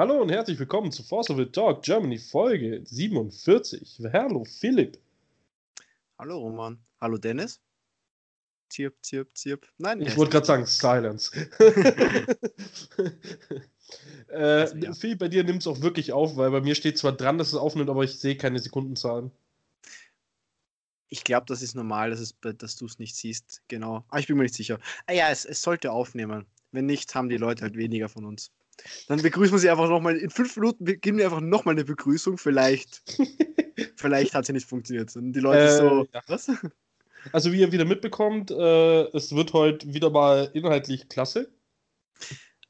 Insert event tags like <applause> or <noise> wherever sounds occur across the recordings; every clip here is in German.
Hallo und herzlich willkommen zu Force of the Talk Germany Folge 47. Hallo Philipp. Hallo Roman. Hallo Dennis. Zirp, zirp, zirp. Nein, ich wollte gerade sagen Silence. <laughs> äh, also, ja. Philipp, bei dir nimmt es auch wirklich auf, weil bei mir steht zwar dran, dass es aufnimmt, aber ich sehe keine Sekundenzahlen. Ich glaube, das ist normal, dass, dass du es nicht siehst. Genau. Aber ah, ich bin mir nicht sicher. Ah ja, es, es sollte aufnehmen. Wenn nicht, haben die Leute halt weniger von uns. Dann begrüßen wir sie einfach nochmal. In fünf Minuten geben wir einfach nochmal eine Begrüßung. Vielleicht, <laughs> vielleicht hat sie nicht funktioniert. Und die Leute äh, so, ja. was? Also, wie ihr wieder mitbekommt, äh, es wird heute wieder mal inhaltlich klasse.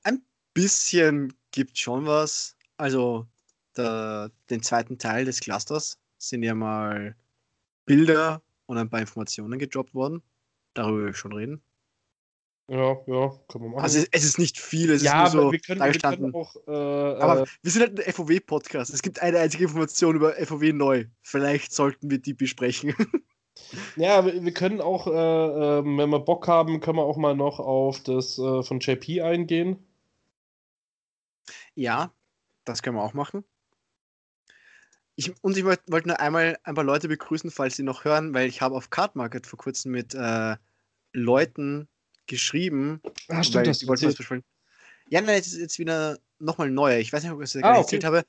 Ein bisschen gibt schon was. Also, der, den zweiten Teil des Clusters sind ja mal Bilder und ein paar Informationen gedroppt worden. Darüber will ich schon reden. Ja, ja, können wir machen. Also es ist nicht viel, es ja, ist nur so wir können, wir können auch, äh, aber äh, wir sind halt ein FOW-Podcast. Es gibt eine einzige Information über FOW neu. Vielleicht sollten wir die besprechen. <laughs> Ja, wir können auch, äh, ähm, wenn wir Bock haben, können wir auch mal noch auf das äh, von JP eingehen. Ja, das können wir auch machen. Ich, und ich wollte wollt nur einmal ein paar Leute begrüßen, falls sie noch hören, weil ich habe auf Card Market vor kurzem mit äh, Leuten geschrieben. Ah, stimmt, das was besprechen. Ja, nein, jetzt ist jetzt wieder nochmal neu. Ich weiß nicht, ob ich das ah, okay. erzählt habe.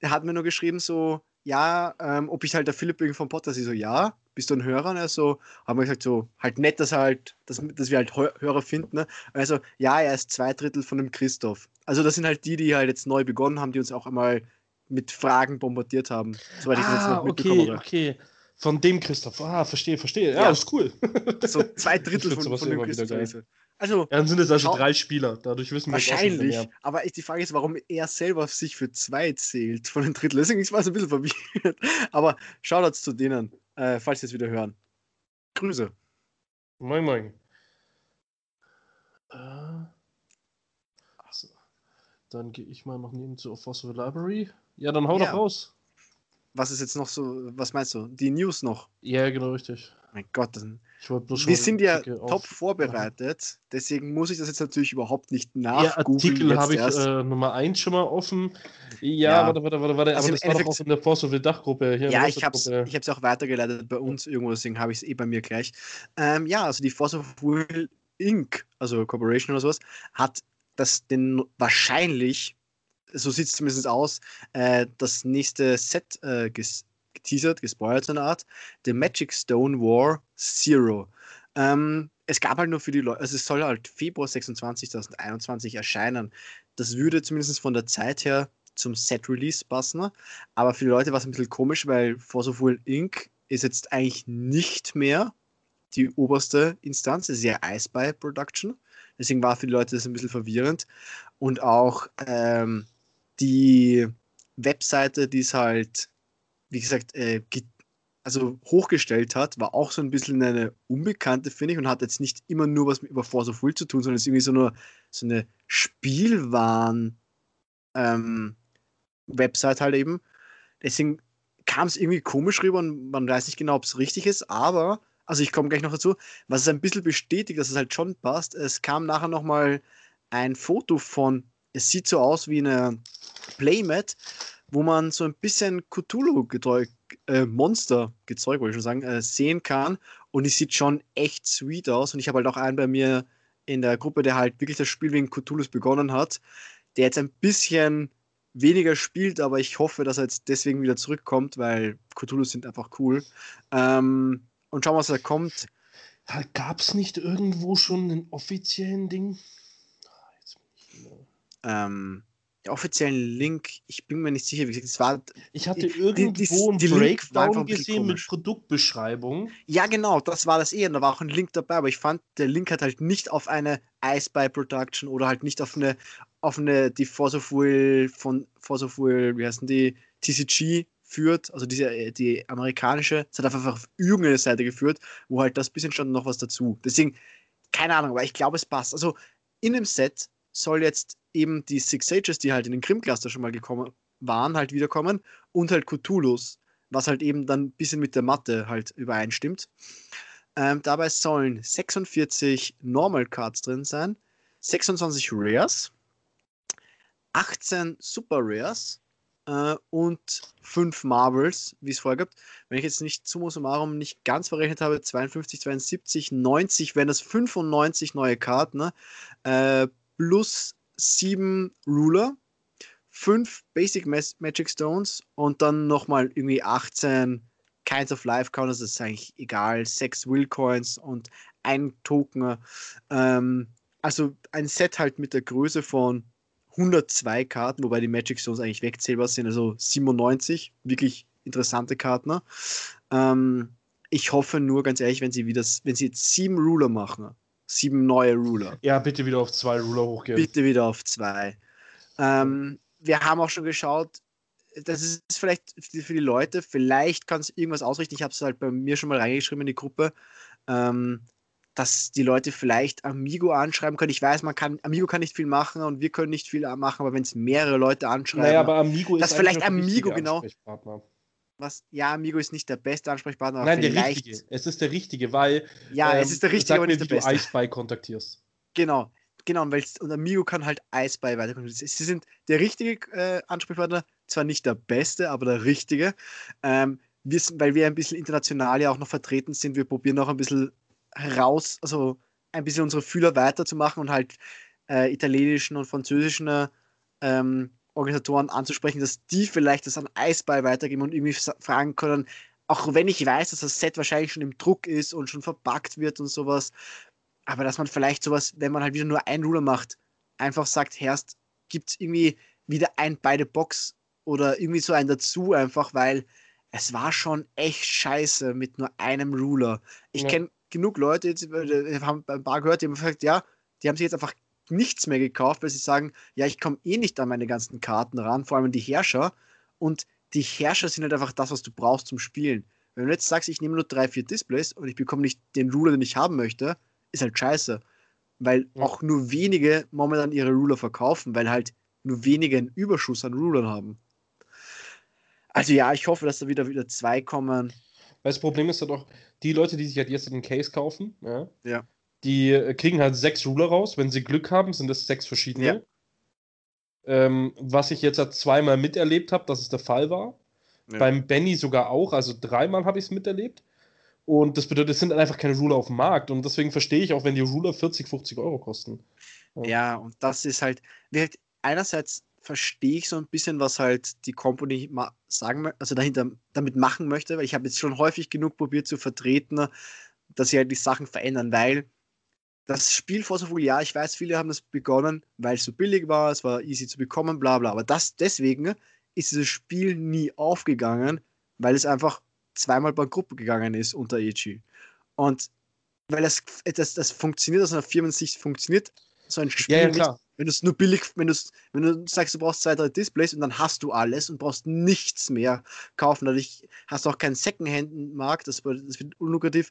Er hat mir nur geschrieben, so, ja, ähm, ob ich halt der Philipp irgendwie vom Podcast ist, so, ja, bist du ein Hörer? Und er so, haben wir gesagt, so, halt nett, dass halt, dass, dass wir halt Hörer finden. Ne? Also, ja, er ist zwei Drittel von dem Christoph. Also, das sind halt die, die halt jetzt neu begonnen haben, die uns auch einmal mit Fragen bombardiert haben. Soweit ich das jetzt noch ah, mitbekommen okay, okay. Von dem Christoph. Ah, verstehe, verstehe. Ja, ja. ist cool. <laughs> So zwei Drittel von, von dem Christoph. Also, ja, dann sind es also drei Spieler. Dadurch wissen wir Wahrscheinlich. Auch aber die Frage ist, warum er selber sich für zwei zählt von den Drittel. Deswegen war es ein bisschen verwirrt. Aber Shoutouts zu denen, äh, falls sie es wieder hören. Grüße. Moin, moin. Äh, also, dann gehe ich mal noch neben zu Fossil Library. Ja, dann hau ja. doch raus was ist jetzt noch so, was meinst du? Die News noch? Ja, genau, richtig. Mein Gott, wir sind ja top vorbereitet, deswegen muss ich das jetzt natürlich überhaupt nicht nach. Ja, Artikel habe ich äh, Nummer 1 schon mal offen. Ja, ja. warte, warte, warte, warte. Also aber das war doch auch in der Force Dachgruppe. Hier ja, ich habe es ich auch weitergeleitet bei uns irgendwo, deswegen habe ich es eh bei mir gleich. Ähm, ja, also die Force of Will Inc., also Corporation oder sowas, hat das den wahrscheinlich so sieht es zumindest aus, äh, das nächste Set äh, ges geteasert, gespoilert so eine Art, The Magic Stone War Zero. Ähm, es gab halt nur für die Leute, also es soll halt Februar 26, 2021 erscheinen. Das würde zumindest von der Zeit her zum Set-Release passen, aber für die Leute war es ein bisschen komisch, weil Force of Will Inc. ist jetzt eigentlich nicht mehr die oberste Instanz, es ist ja iSpy Production. Deswegen war für die Leute das ein bisschen verwirrend. Und auch ähm, die Webseite, die es halt, wie gesagt, äh, also hochgestellt hat, war auch so ein bisschen eine unbekannte, finde ich, und hat jetzt nicht immer nur was mit über Force of Will zu tun, sondern ist irgendwie so, nur, so eine Spielwaren ähm, halt eben. Deswegen kam es irgendwie komisch rüber und man weiß nicht genau, ob es richtig ist, aber, also ich komme gleich noch dazu, was es ein bisschen bestätigt, dass es halt schon passt, es kam nachher nochmal ein Foto von es sieht so aus wie eine Playmat, wo man so ein bisschen Cthulhu-Monster, äh, Monster wollte ich schon sagen, äh, sehen kann. Und es sieht schon echt sweet aus. Und ich habe halt auch einen bei mir in der Gruppe, der halt wirklich das Spiel wegen Cthulhus begonnen hat, der jetzt ein bisschen weniger spielt, aber ich hoffe, dass er jetzt deswegen wieder zurückkommt, weil Cthulhus sind einfach cool. Ähm, und schauen, was da kommt. Gab es nicht irgendwo schon einen offiziellen Ding? ähm, offiziellen Link, ich bin mir nicht sicher, wie gesagt, es war. Ich hatte irgendwo die, die, einen die Breakdown gesehen mit Produktbeschreibung. Ja, genau, das war das eh. Und da war auch ein Link dabei, aber ich fand, der Link hat halt nicht auf eine Ice by Production oder halt nicht auf eine, auf eine, die Force of Will von Force of Will, wie heißen die, TCG führt, also diese, äh, die amerikanische, es hat einfach auf irgendeine Seite geführt, wo halt das bisschen stand noch was dazu. Deswegen, keine Ahnung, aber ich glaube, es passt. Also in dem Set soll jetzt eben die Six Sages, die halt in den Grimm-Cluster schon mal gekommen waren, halt wiederkommen und halt Cthulhus, was halt eben dann ein bisschen mit der Matte halt übereinstimmt. Ähm, dabei sollen 46 Normal Cards drin sein, 26 Rares, 18 Super Rares äh, und 5 Marvels, wie es vorgibt. Wenn ich jetzt nicht summa summarum nicht ganz verrechnet habe, 52, 72, 90, wären das 95 neue Karten, ne? äh, plus 7 Ruler, 5 Basic Magic Stones und dann nochmal irgendwie 18 Kinds of Life Counters, das ist eigentlich egal, 6 Will Coins und ein Token. Ähm, also ein Set halt mit der Größe von 102 Karten, wobei die Magic Stones eigentlich wegzählbar sind, also 97, wirklich interessante Karten. Ähm, ich hoffe nur, ganz ehrlich, wenn sie wieder, wenn sie jetzt sieben Ruler machen, sieben neue Ruler. Ja, bitte wieder auf zwei Ruler hochgehen. Bitte wieder auf zwei. Ähm, wir haben auch schon geschaut, das ist vielleicht für die Leute, vielleicht kann es irgendwas ausrichten. Ich habe es halt bei mir schon mal reingeschrieben in die Gruppe. Ähm, dass die Leute vielleicht Amigo anschreiben können. Ich weiß, man kann, Amigo kann nicht viel machen und wir können nicht viel machen, aber wenn es mehrere Leute anschreiben. Naja, aber Amigo ist. Das vielleicht Amigo, genau. Was, ja, Amigo ist nicht der beste Ansprechpartner. Nein, der richtige. Es ist der richtige, weil. Ja, ähm, es ist der richtige, aber nicht der beste. du kontaktierst. Genau, genau, und, und Amigo kann halt iSpy weiter Sie sind der richtige äh, Ansprechpartner, zwar nicht der beste, aber der richtige. Ähm, wir, weil wir ein bisschen international ja auch noch vertreten sind, wir probieren auch ein bisschen heraus, also ein bisschen unsere Fühler weiterzumachen und halt äh, italienischen und französischen ähm, Organisatoren anzusprechen, dass die vielleicht das an Eisball weitergeben und irgendwie fragen können, auch wenn ich weiß, dass das Set wahrscheinlich schon im Druck ist und schon verpackt wird und sowas, aber dass man vielleicht sowas, wenn man halt wieder nur ein Ruler macht, einfach sagt, Herst, gibt es irgendwie wieder ein beide Box oder irgendwie so ein dazu, einfach weil es war schon echt scheiße mit nur einem Ruler. Ich ja. kenne genug Leute, jetzt, haben ein paar gehört, die haben gesagt, ja, die haben sich jetzt einfach nichts mehr gekauft, weil sie sagen, ja, ich komme eh nicht an meine ganzen Karten ran, vor allem die Herrscher. Und die Herrscher sind halt einfach das, was du brauchst zum Spielen. Wenn du jetzt sagst, ich nehme nur drei, vier Displays und ich bekomme nicht den Ruler, den ich haben möchte, ist halt scheiße. Weil ja. auch nur wenige momentan ihre Ruler verkaufen, weil halt nur wenige einen Überschuss an Rulern haben. Also ja, ich hoffe, dass da wieder wieder zwei kommen. Weil das Problem ist ja doch, die Leute, die sich halt jetzt den Case kaufen, ja, ja. Die äh, kriegen halt sechs Ruler raus. Wenn sie Glück haben, sind das sechs verschiedene. Ja. Ähm, was ich jetzt halt zweimal miterlebt habe, dass es der Fall war. Ja. Beim Benny sogar auch, also dreimal habe ich es miterlebt. Und das bedeutet, es sind einfach keine Ruler auf dem Markt. Und deswegen verstehe ich auch, wenn die Ruler 40, 50 Euro kosten. Ja, ja und das ist halt, halt einerseits verstehe ich so ein bisschen, was halt die Company sagen, also dahinter damit machen möchte, weil ich habe jetzt schon häufig genug probiert zu vertreten, dass sie halt die Sachen verändern, weil das Spiel vor so viel ja, ich weiß, viele haben das begonnen, weil es so billig war, es war easy zu bekommen, bla bla, aber das deswegen ist dieses Spiel nie aufgegangen, weil es einfach zweimal bei Gruppe gegangen ist unter EG. Und weil das, das, das funktioniert aus einer Firmensicht, funktioniert so ein Spiel ja, ja. Nicht, wenn du es nur billig, wenn, wenn du sagst, du brauchst zwei, drei Displays und dann hast du alles und brauchst nichts mehr kaufen. Dadurch hast du auch keinen Secondhand-Markt, das, das wird unlukrativ.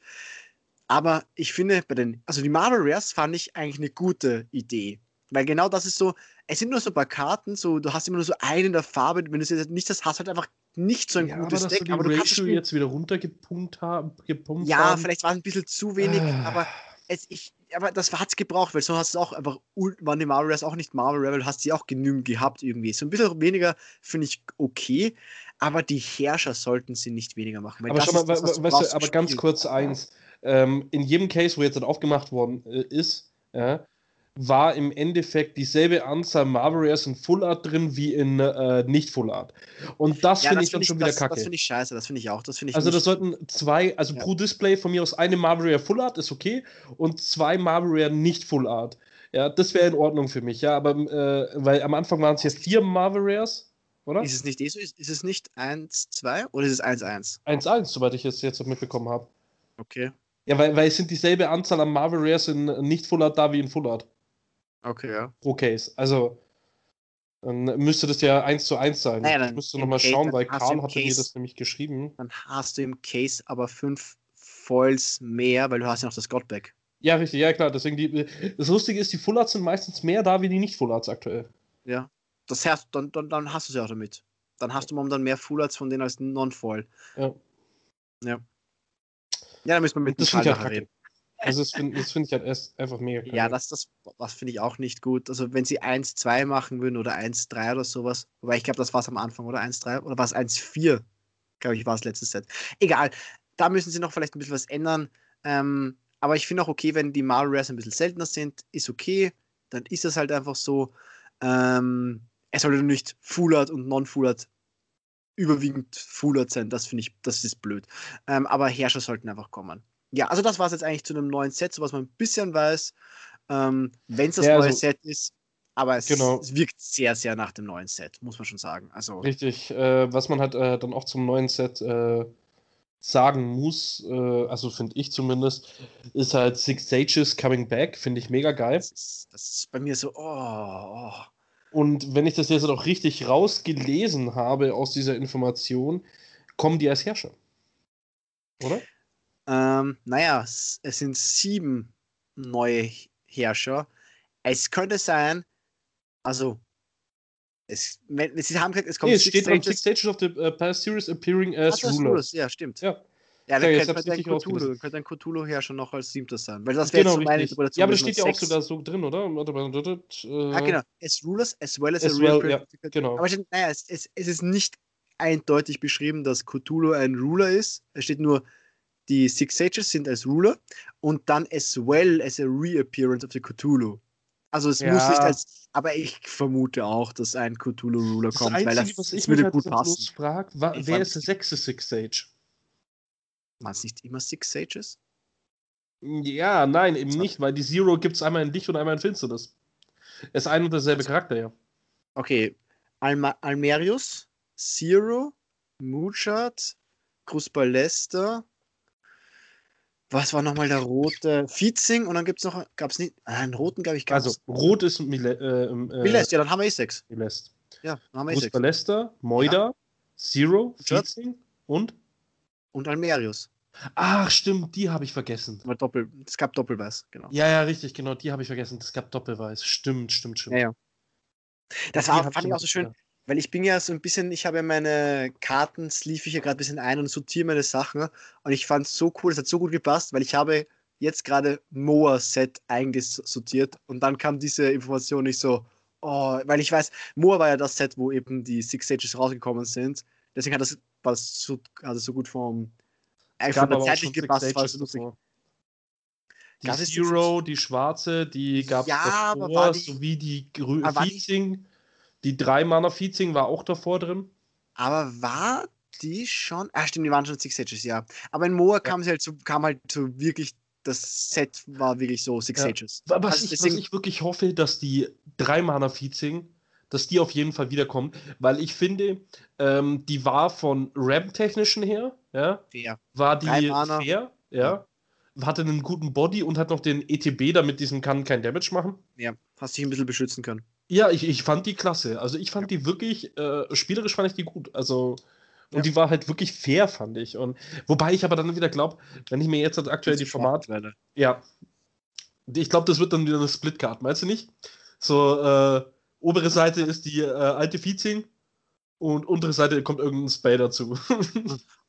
Aber ich finde, bei den, also die Marvel Rares fand ich eigentlich eine gute Idee. Weil genau das ist so, es sind nur so ein paar Karten, so, du hast immer nur so eine in der Farbe, wenn du es jetzt nicht hast, hast halt einfach nicht so ein ja, gutes aber Deck. aber du kannst du jetzt wieder runtergepumpt haben. ja, haben. vielleicht war es ein bisschen zu wenig, ah. aber es, ich, aber das hat es gebraucht, weil sonst hast du auch einfach, waren die Marvel auch nicht Marvel Rebel, hast sie auch genügend gehabt irgendwie. So ein bisschen weniger finde ich okay, aber die Herrscher sollten sie nicht weniger machen. aber mal, weißt du, aber ganz kurz eins. Ähm, in jedem Case, wo jetzt dann aufgemacht worden äh, ist, ja, war im Endeffekt dieselbe Anzahl Marvel Rares in Full Art drin wie in äh, nicht Full Art. Und das ja, finde ich dann schon wieder kacke. Das finde ich scheiße, das finde ich auch. Das find ich also, das sollten zwei, also ja. pro Display von mir aus eine Marvel Rare Full Art ist okay und zwei Marvel Rare nicht Full Art. Ja, das wäre in Ordnung für mich, ja, aber äh, weil am Anfang waren es ja vier Marvel Rares, oder? Ist es nicht eh so? Ist, ist es nicht 1, 2 oder ist es 1-1? 1-1, soweit ich es jetzt mitbekommen habe. Okay. Ja, weil, weil es sind dieselbe Anzahl an Marvel Rares in nicht Full Art da wie in Full Art. Okay, ja. Pro Case. Also dann müsste das ja 1 zu 1 sein. Naja, ich müsste nochmal schauen, weil Karl hatte Case, mir das nämlich geschrieben. Dann hast du im Case aber 5 Foils mehr, weil du hast ja noch das Godback. Ja, richtig, ja klar. Deswegen die, das Lustige ist, die Full Arts sind meistens mehr da wie die nicht Full Arts aktuell. Ja. Das heißt, dann, dann, dann hast du es ja auch damit. Dann hast du momentan mehr Full Arts von denen als Non-Foil. Ja. Ja. Ja, da müssen wir mit das dem Karl halt reden. <laughs> Also das finde find ich halt erst einfach mega geil. Ja, das, das, das finde ich auch nicht gut. Also wenn sie 1-2 machen würden oder 1-3 oder sowas, wobei ich glaube, das war es am Anfang, oder 1-3 oder war es 1-4, glaube ich, war es letztes Set. Egal, da müssen sie noch vielleicht ein bisschen was ändern. Ähm, aber ich finde auch okay, wenn die Marvel Rares ein bisschen seltener sind, ist okay. Dann ist das halt einfach so. Ähm, es sollte nicht Full Art und Non-Full Art überwiegend Full Art sein. Das finde ich, das ist blöd. Ähm, aber Herrscher sollten einfach kommen. Ja, also das war es jetzt eigentlich zu einem neuen Set, so was man ein bisschen weiß, ähm, wenn es das ja, neue also, Set ist. Aber es, genau. es, wirkt sehr, sehr nach dem neuen Set, muss man schon sagen. Also, Richtig. Äh, was man halt äh, dann auch zum neuen Set äh, sagen muss, äh, also finde ich zumindest, ist halt Six Sages Coming Back, finde ich mega geil. Das ist, das ist, bei mir so, oh, oh. Und wenn ich das jetzt auch richtig rausgelesen habe aus dieser Information, kommen die als Herrscher. Oder? Ähm, naja, es, sind sieben neue Herrscher. Es könnte sein, also es, sie haben gesagt, es kommt nee, es steht Stages. Six Stages of the uh, Past Series appearing as Ach, Rulers. Ja, stimmt. Ja. Ja, dann ja, könnte ein Cthulhu, könnte ein Cthulhu her schon noch als siebter sein. Weil das wäre genau, jetzt meine Interpretation. Ja, aber das steht ja auch sogar so drin, oder? Äh, ah, genau. As Rulers as well as, as a well, real ja, genau. Aber naja, es, es, es ist nicht eindeutig beschrieben, dass Cthulhu ein Ruler ist. Es steht nur, die Six Sages sind als Ruler und dann as well as a reappearance of the Cthulhu. Also es ja. muss nicht als, aber ich vermute auch, dass ein Cthulhu-Ruler kommt, Einzige, weil das, was ich würde halt gut passen. Frag, wer ist der sechste Six Sage? Waren es nicht immer Six Sages? Ja, nein, eben nicht, weil die Zero gibt es einmal in Licht und einmal in Finsternis. Es ist ein und derselbe Charakter, ja. Okay. Alma Almerius, Zero, Muchard, Krusbalester. Was war nochmal der rote? Fietzing und dann gibt es noch, gab es nicht, ah, einen roten, glaube ich, gab Also, rot ist Mile, äh, äh, Milest, ja, dann haben wir eh sechs. Milest. Ja, dann haben wir eh sechs. Krusbalester, Moida, ja. Zero, Fietzing und und Almerius. Ach, stimmt, die habe ich vergessen. Aber Doppel, es gab Doppelweiß, genau. Ja, ja, richtig, genau, die habe ich vergessen. Es gab Doppelweiß. Stimmt, stimmt, stimmt. Ja, ja. Das war, fand ich auch so schön, weil ich bin ja so ein bisschen, ich habe ja meine Karten, sleeve ich ja gerade ein bisschen ein und sortiere meine Sachen. Und ich fand es so cool, es hat so gut gepasst, weil ich habe jetzt gerade Moa-Set eigentlich sortiert und dann kam diese Information nicht so, oh, weil ich weiß, Moa war ja das Set, wo eben die Six Stages rausgekommen sind. Deswegen hat das was so, also so gut vom äh, von der Zeit gepasst, war lustig. Die Zero, die schwarze, die gab es ja, davor, die, sowie die grüne Feating. Die drei Mana Feating war auch davor drin. Aber war die schon? Ah, stimmt, die waren schon Six Sages, ja. Aber in Moa ja. kam halt so, kam halt so wirklich, das Set war wirklich so Six ja. Sages. Was, also ich, deswegen, was ich wirklich hoffe, dass die drei Mana Feating dass die auf jeden Fall wiederkommen, weil ich finde, ähm, die war von RAM-technischen her, ja, fair. war die fair, ja, hatte einen guten Body und hat noch den ETB, damit diesen kann kein Damage machen. Ja, hast dich ein bisschen beschützen können. Ja, ich, ich fand die klasse. Also ich fand ja. die wirklich, äh, spielerisch fand ich die gut. Also, und ja. die war halt wirklich fair, fand ich. Und wobei ich aber dann wieder glaube, wenn ich mir jetzt aktuell die Format. Ja. Ich glaube, das wird dann wieder eine Split-Card, meinst du nicht? So, äh, obere Seite ist die äh, alte Feating und untere Seite kommt irgendein Spay dazu.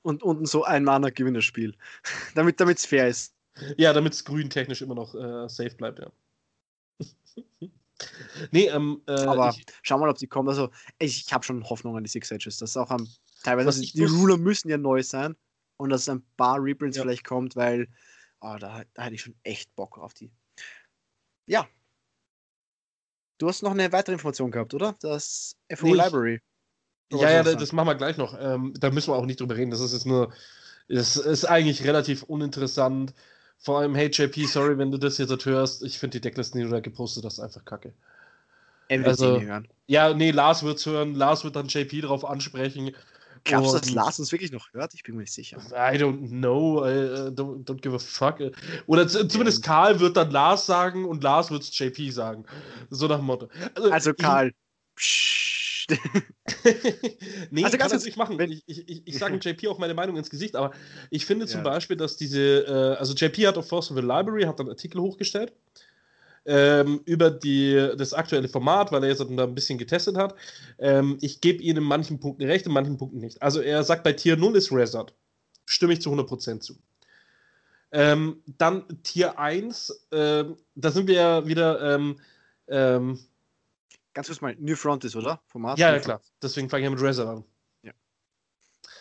und unten so ein Mana-Gewinnerspiel. <laughs> damit es fair ist. Ja, damit es grün technisch immer noch äh, safe bleibt, ja. <laughs> nee, ähm, äh, Aber ich, schau mal, ob sie kommen. Also, ich, ich habe schon Hoffnung an die Six Ages. Das ist auch am. Teilweise, also, die Ruler müssen ja neu sein und dass ein paar Reprints ja. vielleicht kommt, weil oh, da, da hatte ich schon echt Bock auf die. Ja, Du hast noch eine weitere Information gehabt, oder? Das FO nee, Library. Ja, ja, das, das machen wir gleich noch. Ähm, da müssen wir auch nicht drüber reden. Das ist jetzt nur, das ist eigentlich relativ uninteressant. Vor allem, hey JP, sorry, wenn du das jetzt hörst. Ich finde die Decklisten, die du da gepostet hast, einfach kacke. Er wird also, hören. Ja, nee, Lars wird es hören. Lars wird dann JP darauf ansprechen. Glaubst du, dass Lars uns wirklich noch hört? Ich bin mir nicht sicher. I don't know. I don't, don't give a fuck. Oder zumindest ja. Karl wird dann Lars sagen und Lars wird es JP sagen. So nach dem Motto. Also, also Karl. <laughs> nee, also kann das nicht machen. Ich, ich, ich, ich sage JP auch meine Meinung ins Gesicht, aber ich finde zum ja. Beispiel, dass diese, äh, also JP hat auf Force of the Library, hat dann Artikel hochgestellt ähm, über die, das aktuelle Format, weil er jetzt da ein bisschen getestet hat. Ähm, ich gebe ihm in manchen Punkten recht, in manchen Punkten nicht. Also er sagt, bei Tier 0 ist Resort. Stimme ich zu 100% zu. Ähm, dann Tier 1, ähm, da sind wir ja wieder. Ähm, ähm, Ganz kurz mal, New Front ist, oder? Format? Ja, ja, klar. Deswegen fange ich mit Razer an. Ja.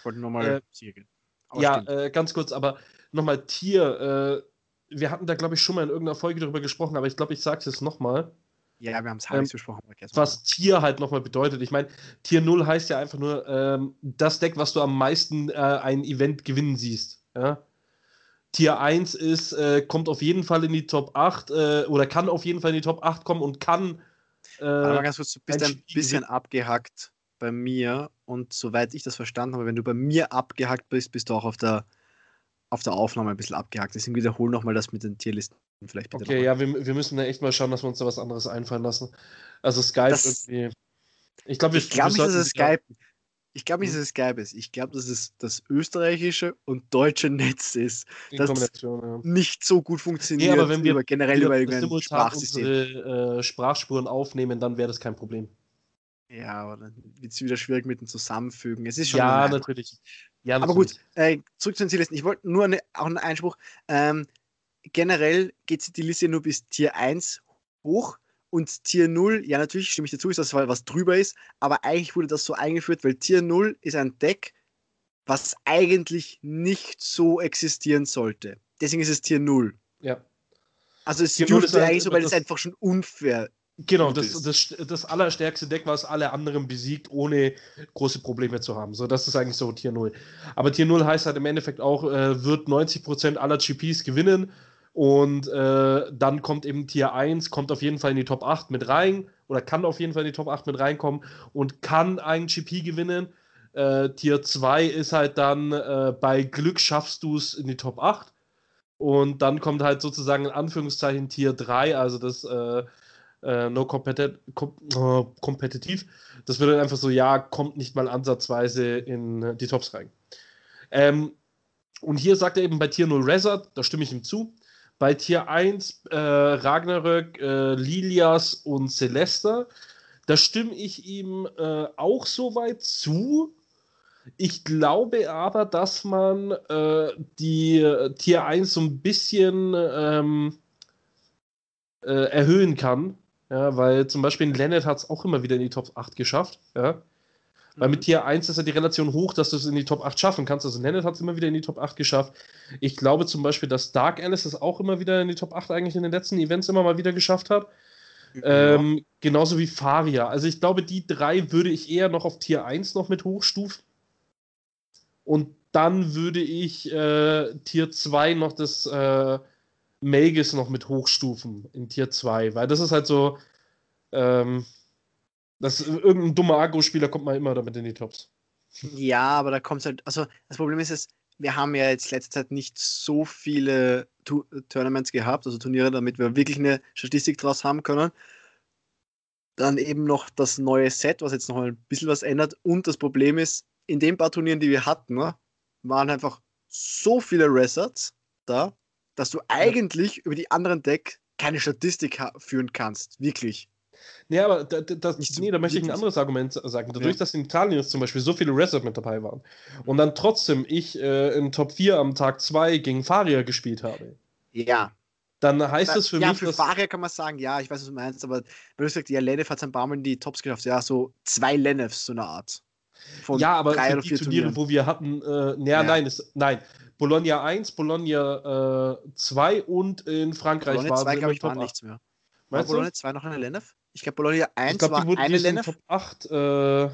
Wollte nochmal äh, sicher gehen. ja, äh, ganz kurz, aber nochmal Tier. Äh, wir hatten da, glaube ich, schon mal in irgendeiner Folge darüber gesprochen, aber ich glaube, ich sage es jetzt nochmal. Ja, wir haben es ähm, besprochen. Was Tier halt nochmal bedeutet. Ich meine, Tier 0 heißt ja einfach nur ähm, das Deck, was du am meisten äh, ein Event gewinnen siehst. Ja? Tier 1 ist, äh, kommt auf jeden Fall in die Top 8 äh, oder kann auf jeden Fall in die Top 8 kommen und kann. Äh, Aber ganz kurz, du bist ein, ein bisschen abgehackt bei mir und soweit ich das verstanden habe, wenn du bei mir abgehackt bist, bist du auch auf der, auf der Aufnahme ein bisschen abgehackt. Deswegen wiederhole nochmal das mit den Tierlisten vielleicht bitte. Okay, ja, wir, wir müssen da echt mal schauen, dass wir uns da was anderes einfallen lassen. Also Skype das, irgendwie. Ich glaube, ich glaube nicht, dass es Skype. Ich glaube nicht, hm? dass es Skype ist. Ich glaube, dass es das österreichische und deutsche Netz ist. Das ja. nicht so gut funktioniert. Nee, aber wenn wir über, generell über irgendein Sprachsystem. unsere äh, Sprachspuren aufnehmen, dann wäre das kein Problem. Ja, aber dann wird es wieder schwierig mit dem Zusammenfügen. Es ist schon ja, natürlich. ja, natürlich. Aber gut, äh, zurück zu den Ziellisten. Ich wollte nur eine, auch einen Einspruch. Ähm, generell geht die Liste nur bis Tier 1 hoch und Tier 0, ja natürlich stimme ich dazu, ist das, weil was drüber ist, aber eigentlich wurde das so eingeführt, weil Tier 0 ist ein Deck, was eigentlich nicht so existieren sollte. Deswegen ist es Tier 0. Ja. Also es ist eigentlich so, weil es einfach schon unfair Genau, das, das, das allerstärkste Deck, was alle anderen besiegt, ohne große Probleme zu haben. So, das ist eigentlich so Tier 0. Aber Tier 0 heißt halt im Endeffekt auch, äh, wird 90% aller GPs gewinnen und äh, dann kommt eben Tier 1, kommt auf jeden Fall in die Top 8 mit rein oder kann auf jeden Fall in die Top 8 mit reinkommen und kann einen GP gewinnen. Äh, Tier 2 ist halt dann, äh, bei Glück schaffst du es in die Top 8. Und dann kommt halt sozusagen in Anführungszeichen Tier 3, also das äh, no competit com uh, kompetitiv. Das dann einfach so, ja, kommt nicht mal ansatzweise in die Tops rein. Ähm, und hier sagt er eben bei Tier 0 Resort, da stimme ich ihm zu. Bei Tier 1 äh, Ragnarök, äh, Lilias und Celesta, da stimme ich ihm äh, auch soweit zu. Ich glaube aber, dass man äh, die Tier 1 so ein bisschen ähm, äh, erhöhen kann. Ja, weil zum Beispiel Leonard hat es auch immer wieder in die Top 8 geschafft. Ja. Weil mit mhm. Tier 1 ist ja die Relation hoch, dass du es in die Top 8 schaffen kannst. Also Nennet hat es immer wieder in die Top 8 geschafft. Ich glaube zum Beispiel, dass Dark Alice es auch immer wieder in die Top 8 eigentlich in den letzten Events immer mal wieder geschafft hat. Ja. Ähm, genauso wie Faria. Also ich glaube, die drei würde ich eher noch auf Tier 1 noch mit hochstufen. Und dann würde ich äh, Tier 2 noch das äh, Magus noch mit hochstufen in Tier 2. Weil das ist halt so. Ähm, das, irgendein dummer Agro-Spieler kommt mal immer damit in die Tops. Ja, aber da kommt es halt. Also, das Problem ist, es, wir haben ja jetzt letzte Zeit nicht so viele tu Tournaments gehabt, also Turniere, damit wir wirklich eine Statistik draus haben können. Dann eben noch das neue Set, was jetzt noch ein bisschen was ändert. Und das Problem ist, in den paar Turnieren, die wir hatten, ne, waren einfach so viele Resorts da, dass du eigentlich ja. über die anderen Deck keine Statistik führen kannst. Wirklich. Nee, aber da, da, nee, da möchte ich ein anderes Argument sagen. Dadurch, ja. dass in Italien jetzt zum Beispiel so viele Reset mit dabei waren und dann trotzdem ich äh, in Top 4 am Tag 2 gegen Faria gespielt habe. Ja. Dann heißt das für ja, mich. Ja, für Faria kann man sagen, ja, ich weiß, was du meinst, aber wenn du sagst, ja, Lenef hat sein in die Tops geschafft, ja, so zwei Lenefs, so eine Art. Ja, aber drei oder die Turniere, Turnieren. wo wir hatten, äh, na, ja. nein, ist, nein, Bologna 1, Bologna äh, 2 und in Frankreich Bologna war 2, glaube ich, war nichts mehr. War Bologna 2 noch eine Lenef? Ich glaube, Bologna 1 glaub, war eine Lenef. Top 8 äh,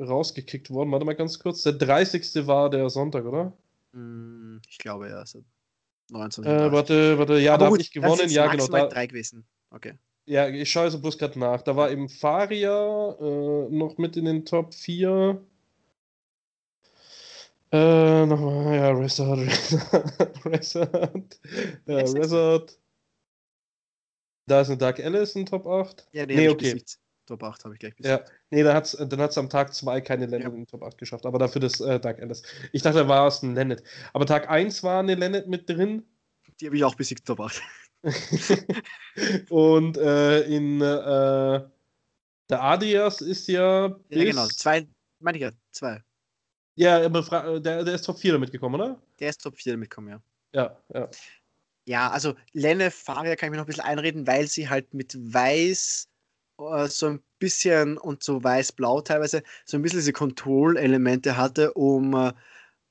rausgekickt worden. Warte mal ganz kurz. Der 30. war der Sonntag, oder? Hm, ich glaube, ja. 19. Äh, warte, warte, ja, Aber da habe ich gewonnen. Ja, genau. Da, drei gewesen. Okay. Ja, ich schaue so bloß gerade nach. Da war eben Faria äh, noch mit in den Top 4. Äh, nochmal, ja, Resort, <laughs> Resort, Resort, ja, Resort. Da ist eine Dark Alice in Top 8. Ja, nee, nee okay. Top 8 habe ich gleich besiegt. Ja, nee, dann hat es dann hat's am Tag 2 keine Lennet ja. in Top 8 geschafft, aber dafür das äh, Dark Alice. Ich dachte, da war es ein Lennet. Aber Tag 1 war eine Lennet mit drin. Die habe ich auch besiegt, Top 8. <laughs> Und äh, in äh, der Adias ist ja. Ja, genau. Zwei, meine ich ja, zwei. Ja, aber der, der ist Top 4 damit gekommen, oder? Der ist Top 4 damit gekommen, ja. Ja, ja. Ja, also Lenne Faria kann ich mir noch ein bisschen einreden, weil sie halt mit Weiß äh, so ein bisschen und so weiß-blau teilweise so ein bisschen diese Control-Elemente hatte, um, äh,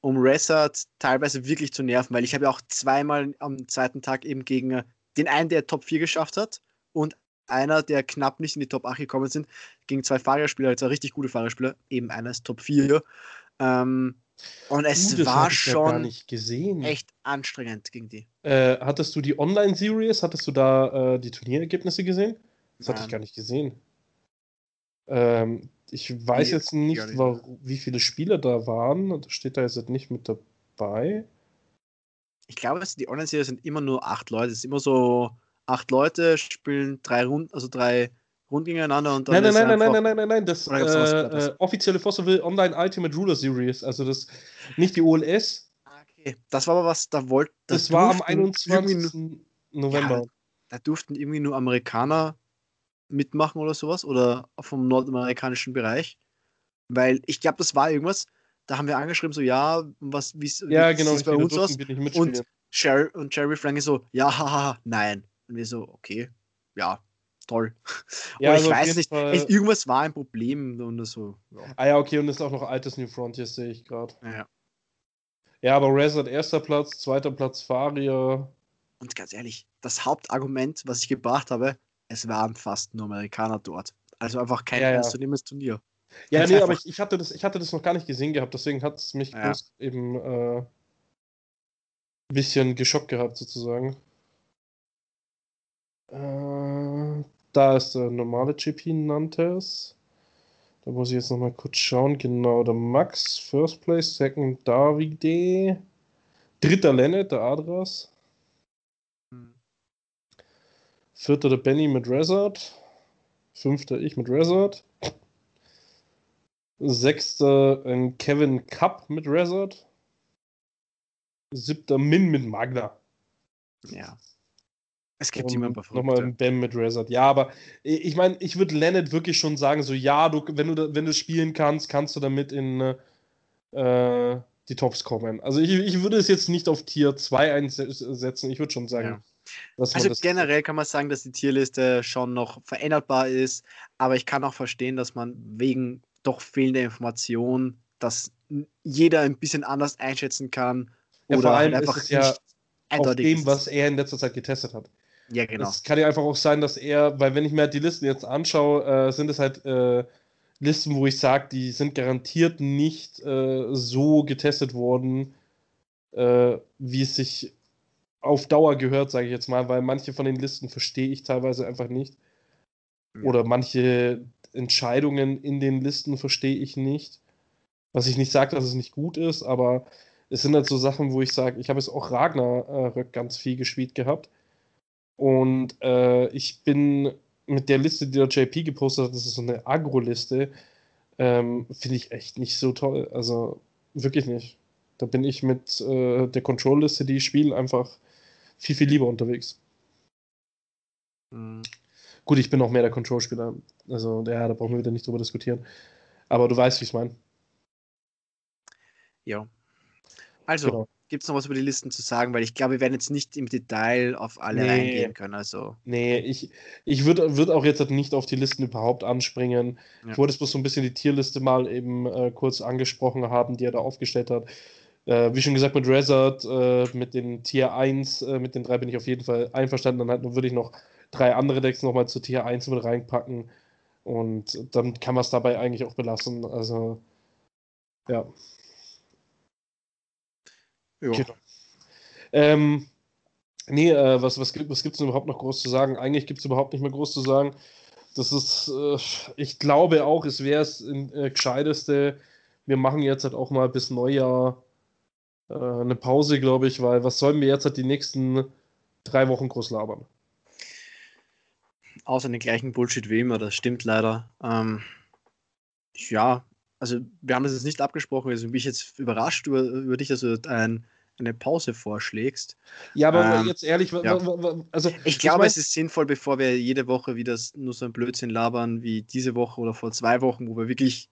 um Resort teilweise wirklich zu nerven, weil ich habe ja auch zweimal am zweiten Tag eben gegen äh, den einen, der Top 4 geschafft hat und einer, der knapp nicht in die Top 8 gekommen sind, gegen zwei Fahrerspieler, zwei richtig gute Fahrerspieler, eben einer ist Top 4. Ähm, und es uh, war schon echt anstrengend gegen die. Äh, hattest du die Online-Series? Hattest du da äh, die Turnierergebnisse gesehen? Das Nein. hatte ich gar nicht gesehen. Ähm, ich weiß nee, jetzt nicht, nicht. wie viele Spieler da waren. Das steht da jetzt nicht mit dabei. Ich glaube, die Online-Series sind immer nur acht Leute. Es ist immer so, acht Leute spielen drei Runden, also drei Runden gegeneinander und dann. Nein, nein, nein, nein, nein, nein, nein, nein, das äh, äh, offizielle Fossil Online Ultimate Ruler Series, also das nicht die OLS. Ah, okay, das war aber was, da wollte. Das, das war am 21. November. Ja, da durften irgendwie nur Amerikaner mitmachen oder sowas oder vom nordamerikanischen Bereich, weil ich glaube, das war irgendwas. Da haben wir angeschrieben so ja, was wie ja, genau, es bei uns aus und Sherry und Jerry Frank so ja, haha, nein. Und wir so okay, ja, toll. <laughs> Ja, also ich weiß nicht, Fall... irgendwas war ein Problem und so. Ja. Ah ja, okay, und das ist auch noch altes New Frontiers, sehe ich gerade. Ja. Ja, aber Resort erster Platz, zweiter Platz Faria. Und ganz ehrlich, das Hauptargument, was ich gebracht habe, es waren fast nur Amerikaner dort. Also einfach kein ja, ernstzunehmendes ja. Turnier. Ja, nee, aber ich, ich, hatte das, ich hatte das noch gar nicht gesehen gehabt, deswegen hat es mich ja. eben äh, ein bisschen geschockt gehabt, sozusagen. Äh, da ist der normale GP Nantes. Da muss ich jetzt nochmal kurz schauen. Genau, der Max, First Place, Second Davide, dritter Lennart, der Adras. Hm. Vierter der Benny mit Resort. Fünfter ich mit Resort. Sechster ein Kevin Cup mit Resort. Siebter Min mit Magna. Ja. Es gibt immer Nochmal ein Bam mit Resort. Ja, aber ich meine, ich würde Leonard wirklich schon sagen, so ja, du, wenn du wenn du spielen kannst, kannst du damit in äh, die Tops kommen. Also ich, ich würde es jetzt nicht auf Tier 2 einsetzen, ich würde schon sagen. Ja. Also generell kann man sagen, dass die Tierliste schon noch veränderbar ist, aber ich kann auch verstehen, dass man wegen doch fehlender Informationen, dass jeder ein bisschen anders einschätzen kann ja, oder halt einfach es ja auf dem, ist. was er in letzter Zeit getestet hat. Ja, genau. Es kann ja einfach auch sein, dass er, weil wenn ich mir halt die Listen jetzt anschaue, äh, sind es halt äh, Listen, wo ich sage, die sind garantiert nicht äh, so getestet worden, äh, wie es sich auf Dauer gehört, sage ich jetzt mal, weil manche von den Listen verstehe ich teilweise einfach nicht. Ja. Oder manche Entscheidungen in den Listen verstehe ich nicht. Was ich nicht sage, dass es nicht gut ist, aber es sind halt so Sachen, wo ich sage, ich habe es auch Ragnar ganz viel gespielt gehabt. Und äh, ich bin mit der Liste, die der JP gepostet hat, das ist so eine Agro-Liste, ähm, finde ich echt nicht so toll. Also wirklich nicht. Da bin ich mit äh, der Control-Liste, die ich spiele, einfach viel, viel lieber unterwegs. Gut, ich bin auch mehr der Control-Spieler. Also, ja, da brauchen wir wieder nicht drüber diskutieren. Aber du weißt, wie ich es meine. Ja. Also, genau. gibt es noch was über die Listen zu sagen? Weil ich glaube, wir werden jetzt nicht im Detail auf alle nee. reingehen können. Also. Nee, ich, ich würde würd auch jetzt nicht auf die Listen überhaupt anspringen. Ja. Ich wollte es bloß so ein bisschen die Tierliste mal eben äh, kurz angesprochen haben, die er da aufgestellt hat. Äh, wie schon gesagt, mit Resort, äh, mit den Tier 1, äh, mit den drei bin ich auf jeden Fall einverstanden. Dann halt, würde ich noch drei andere Decks nochmal zu Tier 1 mit reinpacken. Und dann kann man es dabei eigentlich auch belassen. Also, ja. Ja. Genau. Ähm, nee, äh, was, was, was gibt es denn überhaupt noch groß zu sagen? Eigentlich gibt es überhaupt nicht mehr groß zu sagen. Das ist, äh, ich glaube auch, es wäre es äh, gescheiteste. Wir machen jetzt halt auch mal bis Neujahr äh, eine Pause, glaube ich, weil was sollen wir jetzt halt die nächsten drei Wochen groß labern? Außer den gleichen Bullshit wie immer, das stimmt leider. Ähm, ja, also wir haben das jetzt nicht abgesprochen, also bin ich jetzt überrascht über, über dich, dass du ein, eine Pause vorschlägst. Ja, aber ähm, jetzt ehrlich, ja. also ich glaube, mein, es ist sinnvoll, bevor wir jede Woche wieder nur so ein Blödsinn labern wie diese Woche oder vor zwei Wochen, wo wir wirklich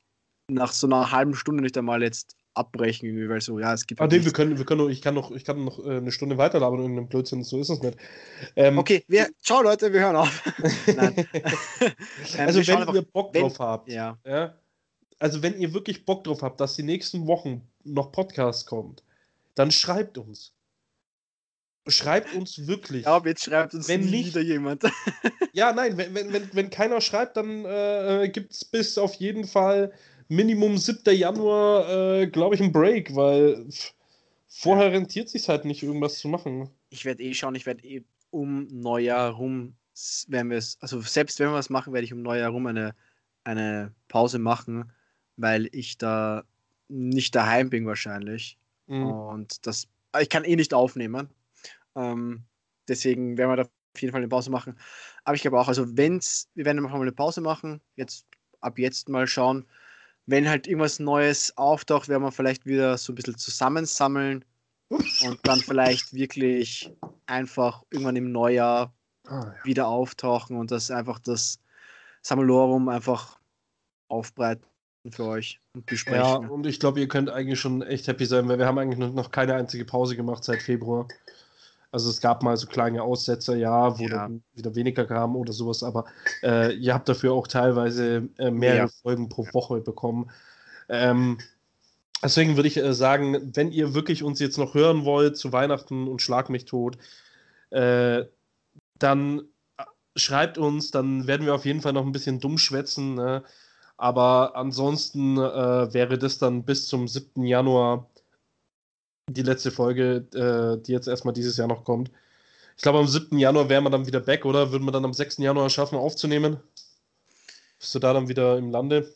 nach so einer halben Stunde nicht einmal jetzt abbrechen, irgendwie, weil so, ja, es gibt. Ah, nee, wir können, wir können noch, ich kann noch, ich kann noch äh, eine Stunde weiterlabern und irgendeinem Blödsinn, so ist es nicht. Ähm, okay, wir, ciao Leute, wir hören auf. <laughs> <laughs> Ähm, also wenn einfach, ihr Bock drauf wenn, habt, ja. ja. Also wenn ihr wirklich Bock drauf habt, dass die nächsten Wochen noch Podcast kommt, dann schreibt uns. Schreibt uns wirklich. Ja, jetzt schreibt uns wenn nie wieder jemand. ja, nein, wenn, wenn, wenn, wenn keiner schreibt, dann äh, gibt es bis auf jeden Fall Minimum 7. Januar, äh, glaube ich, einen Break, weil vorher rentiert sich halt nicht, irgendwas zu machen. Ich werde eh schauen, ich werde eh um Neujahr rum, wenn wir es, also selbst wenn wir was machen, werde ich um Neujahr rum eine, eine Pause machen, weil ich da nicht daheim bin wahrscheinlich. Mhm. Und das, ich kann eh nicht aufnehmen. Ähm, deswegen werden wir da auf jeden Fall eine Pause machen. Aber ich glaube auch, also wenn's, wir werden einfach mal eine Pause machen, jetzt ab jetzt mal schauen. Wenn halt irgendwas Neues auftaucht, werden wir vielleicht wieder so ein bisschen zusammensammeln und dann vielleicht wirklich einfach irgendwann im Neujahr ah, ja. wieder auftauchen und das einfach das Sammelorum einfach aufbreiten für euch und besprechen. Ja, und ich glaube, ihr könnt eigentlich schon echt happy sein, weil wir haben eigentlich noch keine einzige Pause gemacht seit Februar. Also es gab mal so kleine Aussetzer, ja, wo ja. dann wieder weniger kam oder sowas, aber äh, ihr habt dafür auch teilweise äh, mehrere ja. Folgen pro Woche bekommen. Ähm, deswegen würde ich äh, sagen, wenn ihr wirklich uns jetzt noch hören wollt zu Weihnachten und Schlag mich tot, äh, dann äh, schreibt uns, dann werden wir auf jeden Fall noch ein bisschen dumm schwätzen. Ne? Aber ansonsten äh, wäre das dann bis zum 7. Januar die letzte Folge, äh, die jetzt erstmal dieses Jahr noch kommt. Ich glaube, am 7. Januar wären wir dann wieder back, oder? Würden wir dann am 6. Januar schaffen, aufzunehmen? Bist du da dann wieder im Lande?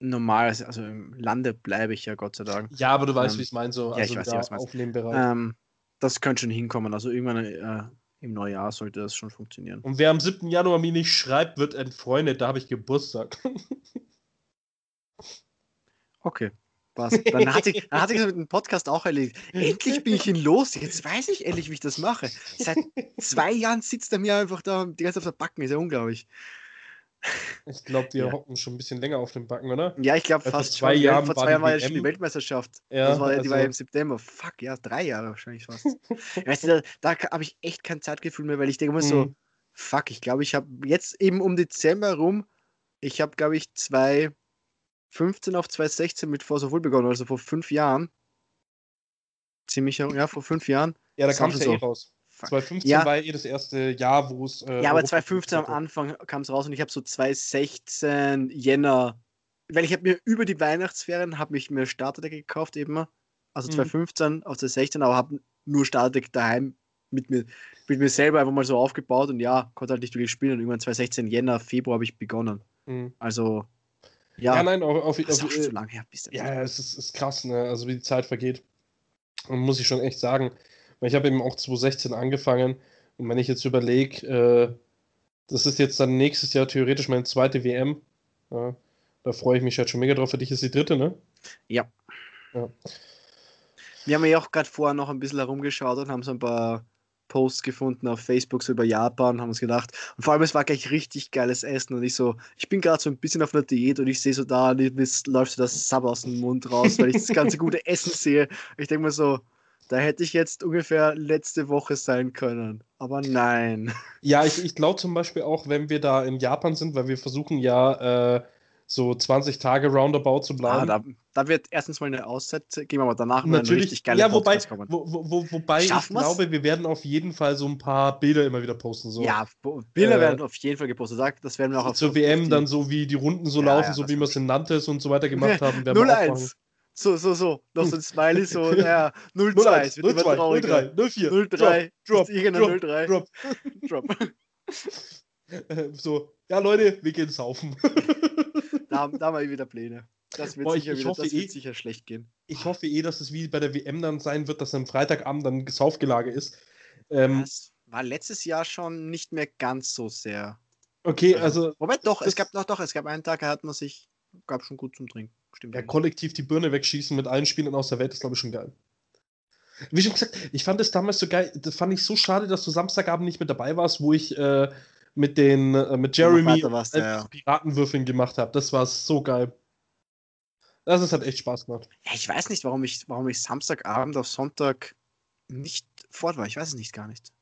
Normal, also im Lande bleibe ich ja, Gott sei Dank. Ja, aber du weißt, ähm, wie ich es meine, so ja, also ich weiß, was aufnehmen bereit. Ähm, das könnte schon hinkommen. Also irgendwann äh, im Neujahr sollte das schon funktionieren. Und wer am 7. Januar mir nicht schreibt, wird entfreundet. Da habe ich Geburtstag. <laughs> okay. Was? Dann hat sich, dann hat sich mit <laughs> dem Podcast auch erledigt. Endlich bin ich ihn los. Jetzt weiß ich endlich, wie ich das mache. Seit zwei Jahren sitzt er mir einfach da die ganze Zeit auf der Backen. Ist ja unglaublich. Ich glaube, wir ja. hocken schon ein bisschen länger auf dem Backen, oder? Ja, ich glaube fast zwei schon. Jahren vor zwei Jahren war ja schon die Weltmeisterschaft. Ja, das war, also, die war ja im September. Fuck, ja, drei Jahre wahrscheinlich fast. weißt du, da, da habe ich echt kein Zeitgefühl mehr, weil ich denke immer so, mhm. fuck, ich glaube, ich habe jetzt eben um Dezember rum, ich habe, glaube ich, zwei 15 auf 2016 mit Force of Will begonnen, also vor fünf Jahren. Ziemlich, ja, vor fünf Jahren. Ja, da kam es ja so. eh raus. 2015 ja. war eh das erste Jahr, wo es. Äh, ja, aber 2015 am Anfang kam es raus und ich habe so 2016 Jänner, weil ich habe mir über die Weihnachtsferien habe ich mir Starterdeck gekauft eben, also 2015 mhm. auf 2016, aber habe nur Starterdeck daheim mit mir, mit mir selber einfach mal so aufgebaut und ja, konnte halt nicht wirklich spielen und irgendwann 2016 Jänner, Februar habe ich begonnen. Mhm. Also ja, ja nein, auf, auf, das ist auf, auch so lange her. Ja, es ist, ist krass, ne? also wie die Zeit vergeht. Und muss ich schon echt sagen. Weil ich habe eben auch 2016 angefangen und wenn ich jetzt überlege, äh, das ist jetzt dann nächstes Jahr theoretisch meine zweite WM. Ja, da freue ich mich halt schon mega drauf. Für dich ist die dritte, ne? Ja. ja. Wir haben ja auch gerade vorher noch ein bisschen herumgeschaut und haben so ein paar Posts gefunden auf Facebook so über Japan, haben uns gedacht. Und vor allem, es war gleich richtig geiles Essen. Und ich so, ich bin gerade so ein bisschen auf einer Diät und ich sehe so da, läuft so das Sub aus dem Mund raus, weil ich das ganze gute <laughs> Essen sehe. Ich denke mir so, da hätte ich jetzt ungefähr letzte Woche sein können. Aber nein. Ja, ich, ich glaube zum Beispiel auch, wenn wir da in Japan sind, weil wir versuchen ja äh, so 20 Tage roundabout zu bleiben. Ah, da, da, wird erstens mal eine Auszeit geben, aber danach Natürlich, richtig geile ja, wobei, wo, wo, wobei ich glaube, wir werden auf jeden Fall so ein paar Bilder immer wieder posten. So. Ja, Bilder äh, werden auf jeden Fall gepostet. Das werden wir auch auf Zur WM die, dann so, wie die Runden so ja, laufen, ja, so wie wir es in Nantes und so weiter <laughs> gemacht haben. 0-1. So, so, so. Noch so ein Smiley, so, naja, 0-2. 0-3, 0-4. 0-3. Drop, drop, drop, drop. <laughs> drop. <laughs> so, ja Leute, wir gehen saufen. Da, da wir wieder Pläne. Das wird, Boah, sicher, ich, ich wieder, das eh, wird sicher schlecht gehen. Ich hoffe eh, dass es wie bei der WM dann sein wird, dass am Freitagabend dann Saufgelage ist. Ähm, das war letztes Jahr schon nicht mehr ganz so sehr. Okay, also. also wobei doch, es gab noch doch, es gab einen Tag, da hat man sich, gab schon gut zum Trinken. Stimmt. Ja, kollektiv die Birne wegschießen mit allen Spielern aus der Welt ist, glaube ich, schon geil. Wie schon gesagt, ich fand es damals so geil, das fand ich so schade, dass du Samstagabend nicht mit dabei warst, wo ich äh, mit den äh, mit Jeremy warst, ja, ja. Piratenwürfeln gemacht habe. Das war so geil. Das ist, hat echt Spaß gemacht. Ja, ich weiß nicht, warum ich, warum ich Samstagabend auf Sonntag nicht fort war. Ich weiß es nicht gar nicht.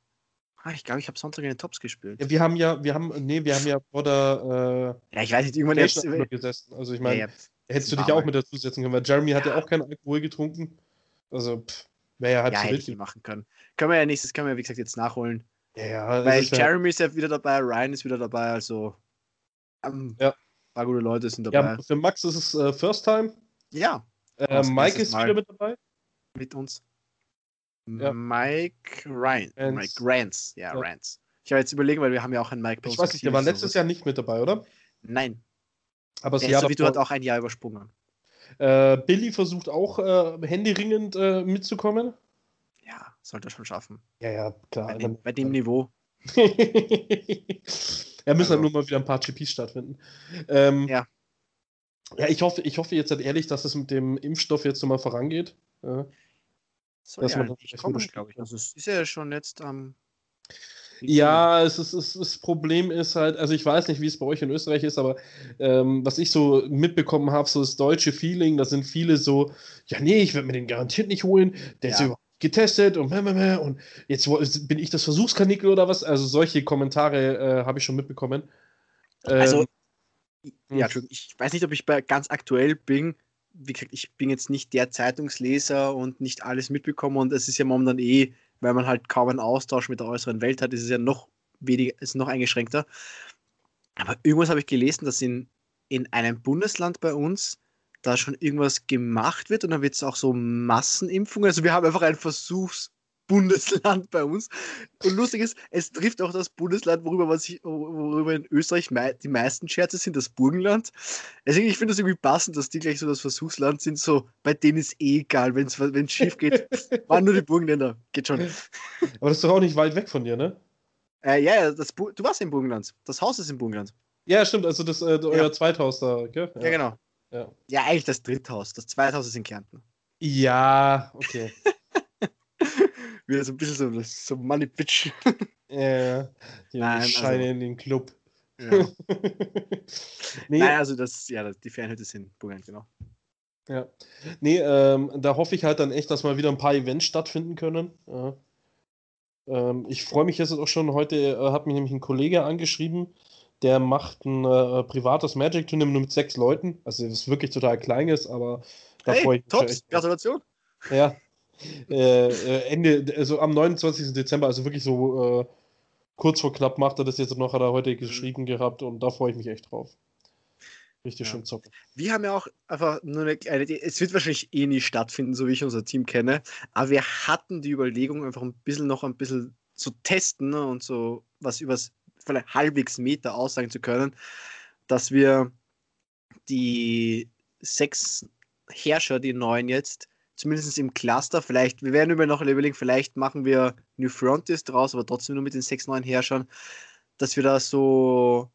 Ah, ich glaube, ich habe Sonntag in den Tops gespielt. Ja, wir haben ja, wir haben, nee, wir haben ja vor der äh, Ja, ich weiß nicht, irgendwann jetzt gesessen. Also ich meine, hättest du dich auch mit dazu setzen können, weil Jeremy hat ja auch keinen Alkohol getrunken. Also, wäre ja halt ja, hätte ich machen können. Können wir ja nächstes, können wir ja wie gesagt jetzt nachholen. Ja. Weil ist Jeremy ist ja wieder dabei, Ryan ist wieder dabei, also um, ja. ein paar gute Leute sind dabei. Ja, für Max ist es uh, First Time. Ja. Äh, Mike ist wieder mit dabei. Mit uns. Ja. Mike Ryan. Rance. Mike Rance. Ja, ja. Rance. Ich habe jetzt überlegen, weil wir haben ja auch einen Mike Ich weiß nicht, der war letztes Jahr nicht mit dabei, oder? Nein. Aber das Jahr so wie du hat auch ein Jahr übersprungen. Äh, Billy versucht auch äh, händeringend äh, mitzukommen. Ja, sollte er schon schaffen. Ja, ja, klar. Bei dem, bei dem Niveau. <laughs> ja, müssen also. halt nur mal wieder ein paar GPs stattfinden. Ähm, ja. Ja, ich hoffe, ich hoffe jetzt halt ehrlich, dass es mit dem Impfstoff jetzt nochmal vorangeht. Ja. Dass ja man nicht kommen, glaube ich. Also es ist ja schon jetzt am. Ähm, ja, es ist, es, das Problem ist halt, also ich weiß nicht, wie es bei euch in Österreich ist, aber ähm, was ich so mitbekommen habe, so das deutsche Feeling, da sind viele so, ja, nee, ich werde mir den garantiert nicht holen, der ja. ist überhaupt getestet und, und jetzt bin ich das Versuchskanickel oder was. Also solche Kommentare äh, habe ich schon mitbekommen. Also, ähm, ja, hm. ich weiß nicht, ob ich bei ganz aktuell bin. Wie gesagt, ich bin jetzt nicht der Zeitungsleser und nicht alles mitbekommen und es ist ja momentan eh, weil man halt kaum einen Austausch mit der äußeren Welt hat, ist es ja noch weniger, ist noch eingeschränkter. Aber irgendwas habe ich gelesen, dass in, in einem Bundesland bei uns da schon irgendwas gemacht wird und dann wird es auch so Massenimpfungen. Also wir haben einfach ein Versuchsbundesland bei uns. Und lustig ist, es trifft auch das Bundesland, worüber, man sich, worüber in Österreich die meisten Scherze sind, das Burgenland. Deswegen, ich finde das irgendwie passend, dass die gleich so das Versuchsland sind. So, bei denen ist eh egal, wenn es schief geht. <laughs> waren nur die Burgenländer. Geht schon. Aber das ist doch auch nicht weit weg von dir, ne? Äh, ja, das, du warst im Burgenland. Das Haus ist im Burgenland. Ja, stimmt. Also das, äh, euer ja. Zweithaus da, gell? Ja, ja genau. Ja. ja, eigentlich das Dritthaus. Das Zweithaus ist in Kärnten. Ja, okay. <laughs> Wieder so ein bisschen so, so Money Bitch. ja, die Nein, Scheine also, in den Club. Ja. <laughs> nee. Nein, also das, ja, die Fernhütte sind Burgen, genau. Ja. Nee, ähm, da hoffe ich halt dann echt, dass mal wieder ein paar Events stattfinden können. Ja. Ähm, ich freue mich jetzt auch schon. Heute äh, hat mich nämlich ein Kollege angeschrieben, der macht ein äh, privates Magic-Turnier mit sechs Leuten. Also, das ist wirklich total klein ist, aber da hey, freue ich mich. Tops, Gratulation. Ja. Äh, äh, Ende, also am 29. Dezember, also wirklich so äh, kurz vor knapp macht er das jetzt noch, hat er heute geschrieben gehabt und da freue ich mich echt drauf. Richtig ja. schön zocken. Wir haben ja auch einfach nur eine kleine, es wird wahrscheinlich eh nie stattfinden, so wie ich unser Team kenne, aber wir hatten die Überlegung, einfach ein bisschen noch ein bisschen zu testen ne, und so was übers vielleicht halbwegs Meter aussagen zu können, dass wir die sechs Herrscher, die neuen jetzt, zumindest im Cluster, vielleicht, wir werden über noch überlegen, vielleicht machen wir New Frontiers draus, aber trotzdem nur mit den sechs neuen Herrschern, dass wir da so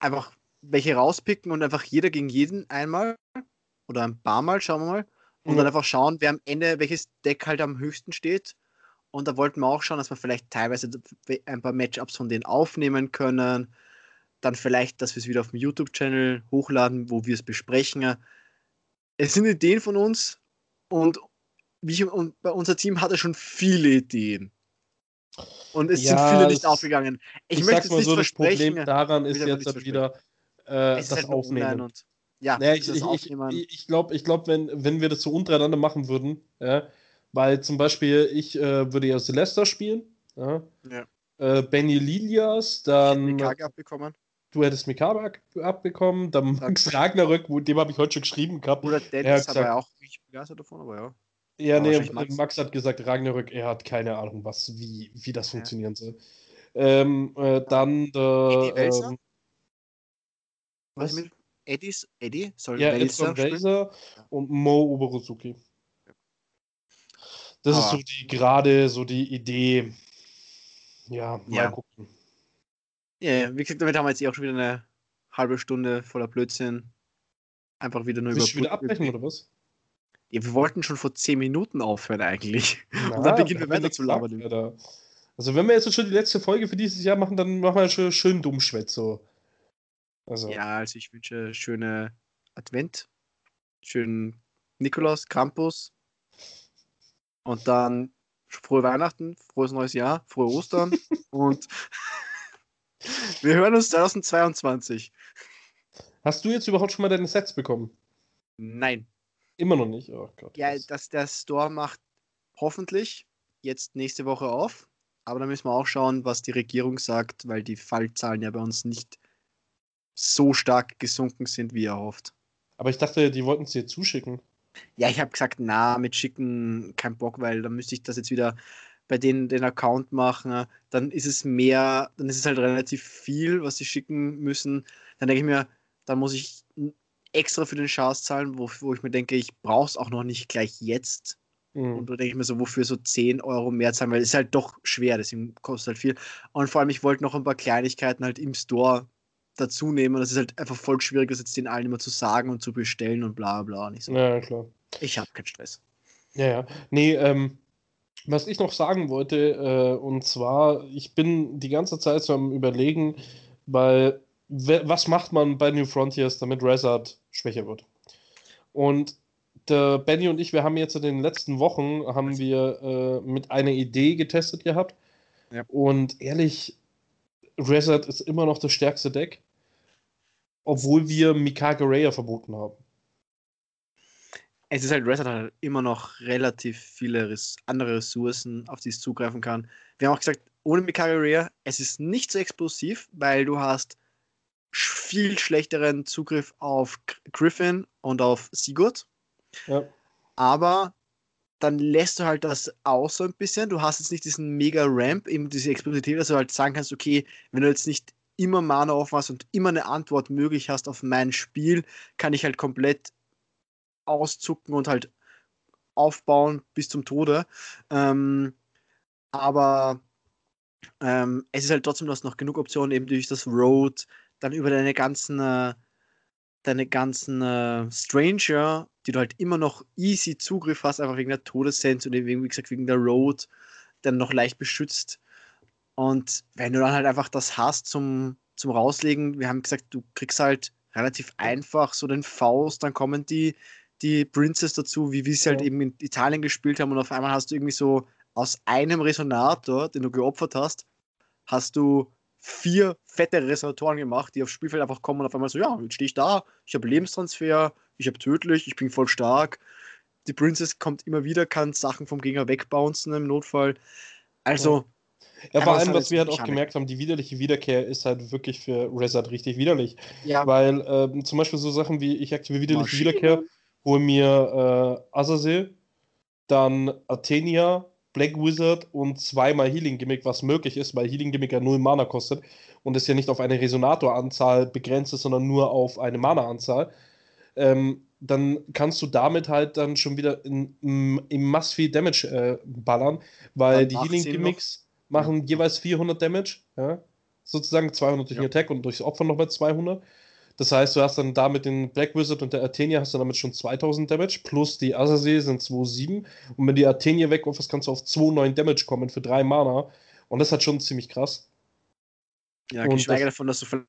einfach welche rauspicken und einfach jeder gegen jeden einmal oder ein paar Mal, schauen wir mal. Und mhm. dann einfach schauen, wer am Ende, welches Deck halt am höchsten steht. Und da wollten wir auch schauen, dass wir vielleicht teilweise ein paar Matchups von denen aufnehmen können. Dann vielleicht, dass wir es wieder auf dem YouTube-Channel hochladen, wo wir es besprechen. Es sind Ideen von uns und, wie, und bei unser Team hatte schon viele Ideen. Und es ja, sind viele nicht aufgegangen. Ich, ich möchte mal so, das Problem daran ist jetzt halt wieder äh, das halt Aufnehmen. Und, ja, naja, ich, ich, ich, ich glaube, ich glaub, wenn, wenn wir das so untereinander machen würden, ja, weil zum Beispiel ich äh, würde ja Celesta spielen. Ja. ja. Äh, Benny Lilias, dann. Ich abbekommen. Du hättest Mikage ab abbekommen, dann Max Ragnarök, dem habe ich heute schon geschrieben gehabt. Oder Dennis hat er auch nicht begeistert davon, aber ja. Ja, aber nee, Max. Max. hat gesagt, Ragnarök, er hat keine Ahnung, was, wie, wie das ja. funktionieren soll. Ähm, äh, dann der. Ähm, was? Eddies, Eddie soll ja, Welser, Welser und Mo Oberosuki. Das Aber ist so die gerade so die Idee. Ja, mal ja. gucken. Ja, wie gesagt, damit haben wir jetzt eh auch schon wieder eine halbe Stunde voller Blödsinn. Einfach wieder nur Willst über. wieder abbrechen oder was? Ja, wir wollten schon vor 10 Minuten aufhören eigentlich. Na, <laughs> Und dann beginnen wir weiter zu labern. Also wenn wir jetzt schon die letzte Folge für dieses Jahr machen, dann machen wir schon schön Dummschwätz so. Also. Ja, also ich wünsche schöne Advent schön Nikolaus, Krampus und dann frohe Weihnachten, frohes neues Jahr, frohe Ostern <laughs> und wir hören uns 2022. Hast du jetzt überhaupt schon mal deine Sets bekommen? Nein. Immer noch nicht? Oh Gott. Ja, dass der Store macht hoffentlich jetzt nächste Woche auf. Aber da müssen wir auch schauen, was die Regierung sagt, weil die Fallzahlen ja bei uns nicht so stark gesunken sind, wie erhofft. Aber ich dachte, die wollten es dir zuschicken. Ja, ich habe gesagt, na, mit schicken kein Bock, weil dann müsste ich das jetzt wieder bei denen den Account machen. Dann ist es mehr, dann ist es halt relativ viel, was sie schicken müssen. Dann denke ich mir, dann muss ich extra für den Schatz zahlen, wo, wo ich mir denke, ich brauche es auch noch nicht gleich jetzt. Mhm. Und da denke ich mir so, wofür so 10 Euro mehr zahlen, weil es ist halt doch schwer, deswegen kostet halt viel. Und vor allem, ich wollte noch ein paar Kleinigkeiten halt im Store dazu nehmen. Das ist halt einfach voll schwierig, das jetzt den allen immer zu sagen und zu bestellen und bla bla. Nicht so. Ja, klar. Ich habe keinen Stress. Ja, ja. Nee, ähm, was ich noch sagen wollte, äh, und zwar, ich bin die ganze Zeit so am Überlegen, weil was macht man bei New Frontiers, damit Rezard schwächer wird? Und der Benny und ich, wir haben jetzt in den letzten Wochen haben wir äh, mit einer Idee getestet gehabt. Ja. Und ehrlich, Rezard ist immer noch das stärkste Deck, obwohl wir Mikage Raya verboten haben. Es ist halt, Rezard hat halt immer noch relativ viele andere Ressourcen, auf die es zugreifen kann. Wir haben auch gesagt, ohne Mikage Raya, es ist nicht so explosiv, weil du hast viel schlechteren Zugriff auf Griffin und auf Sigurd. Ja. Aber dann lässt du halt das aus so ein bisschen. Du hast jetzt nicht diesen mega Ramp, eben diese Explosivität, dass du halt sagen kannst, okay, wenn du jetzt nicht immer Mana hast und immer eine Antwort möglich hast auf mein Spiel, kann ich halt komplett auszucken und halt aufbauen bis zum Tode. Ähm, aber ähm, es ist halt trotzdem, du hast noch genug Optionen, eben durch das Road, dann über deine ganzen, äh, deine ganzen äh, Stranger, die du halt immer noch easy Zugriff hast, einfach wegen der Todessense und eben, wie gesagt, wegen der Road, dann noch leicht beschützt. Und wenn du dann halt einfach das hast zum, zum Rauslegen, wir haben gesagt, du kriegst halt relativ einfach so den Faust, dann kommen die, die Princess dazu, wie wir sie halt eben in Italien gespielt haben und auf einmal hast du irgendwie so aus einem Resonator, den du geopfert hast, hast du vier fette Resonatoren gemacht, die aufs Spielfeld einfach kommen und auf einmal so, ja, jetzt stehe ich da, ich habe Lebenstransfer, ich habe tödlich, ich bin voll stark. Die Princess kommt immer wieder, kann Sachen vom Gegner wegbouncen im Notfall. Also. Ja, vor allem, was wir halt auch gemerkt haben, die widerliche Wiederkehr ist halt wirklich für Resart richtig widerlich. Ja. Weil ähm, zum Beispiel so Sachen wie, ich aktiviere widerliche Maschine. Wiederkehr, hole mir äh, Azazel, dann Athenia, Black Wizard und zweimal Healing Gimmick, was möglich ist, weil Healing Gimmick ja null Mana kostet und es ja nicht auf eine Resonatoranzahl begrenzt ist, sondern nur auf eine Mana-Anzahl. Ähm, dann kannst du damit halt dann schon wieder in, in, in mass viel Damage äh, ballern, weil die Healing Gimmicks. Machen jeweils 400 Damage, ja? sozusagen 200 durch ja. den Attack und durchs Opfer nochmal 200. Das heißt, du hast dann da mit den Black Wizard und der Athenia hast du damit schon 2000 Damage, plus die Azazel sind 2,7. Und wenn die Athenia wegwurfst, kannst du auf 2,9 Damage kommen für 3 Mana. Und das hat schon ziemlich krass. Ja, geschweige davon, dass du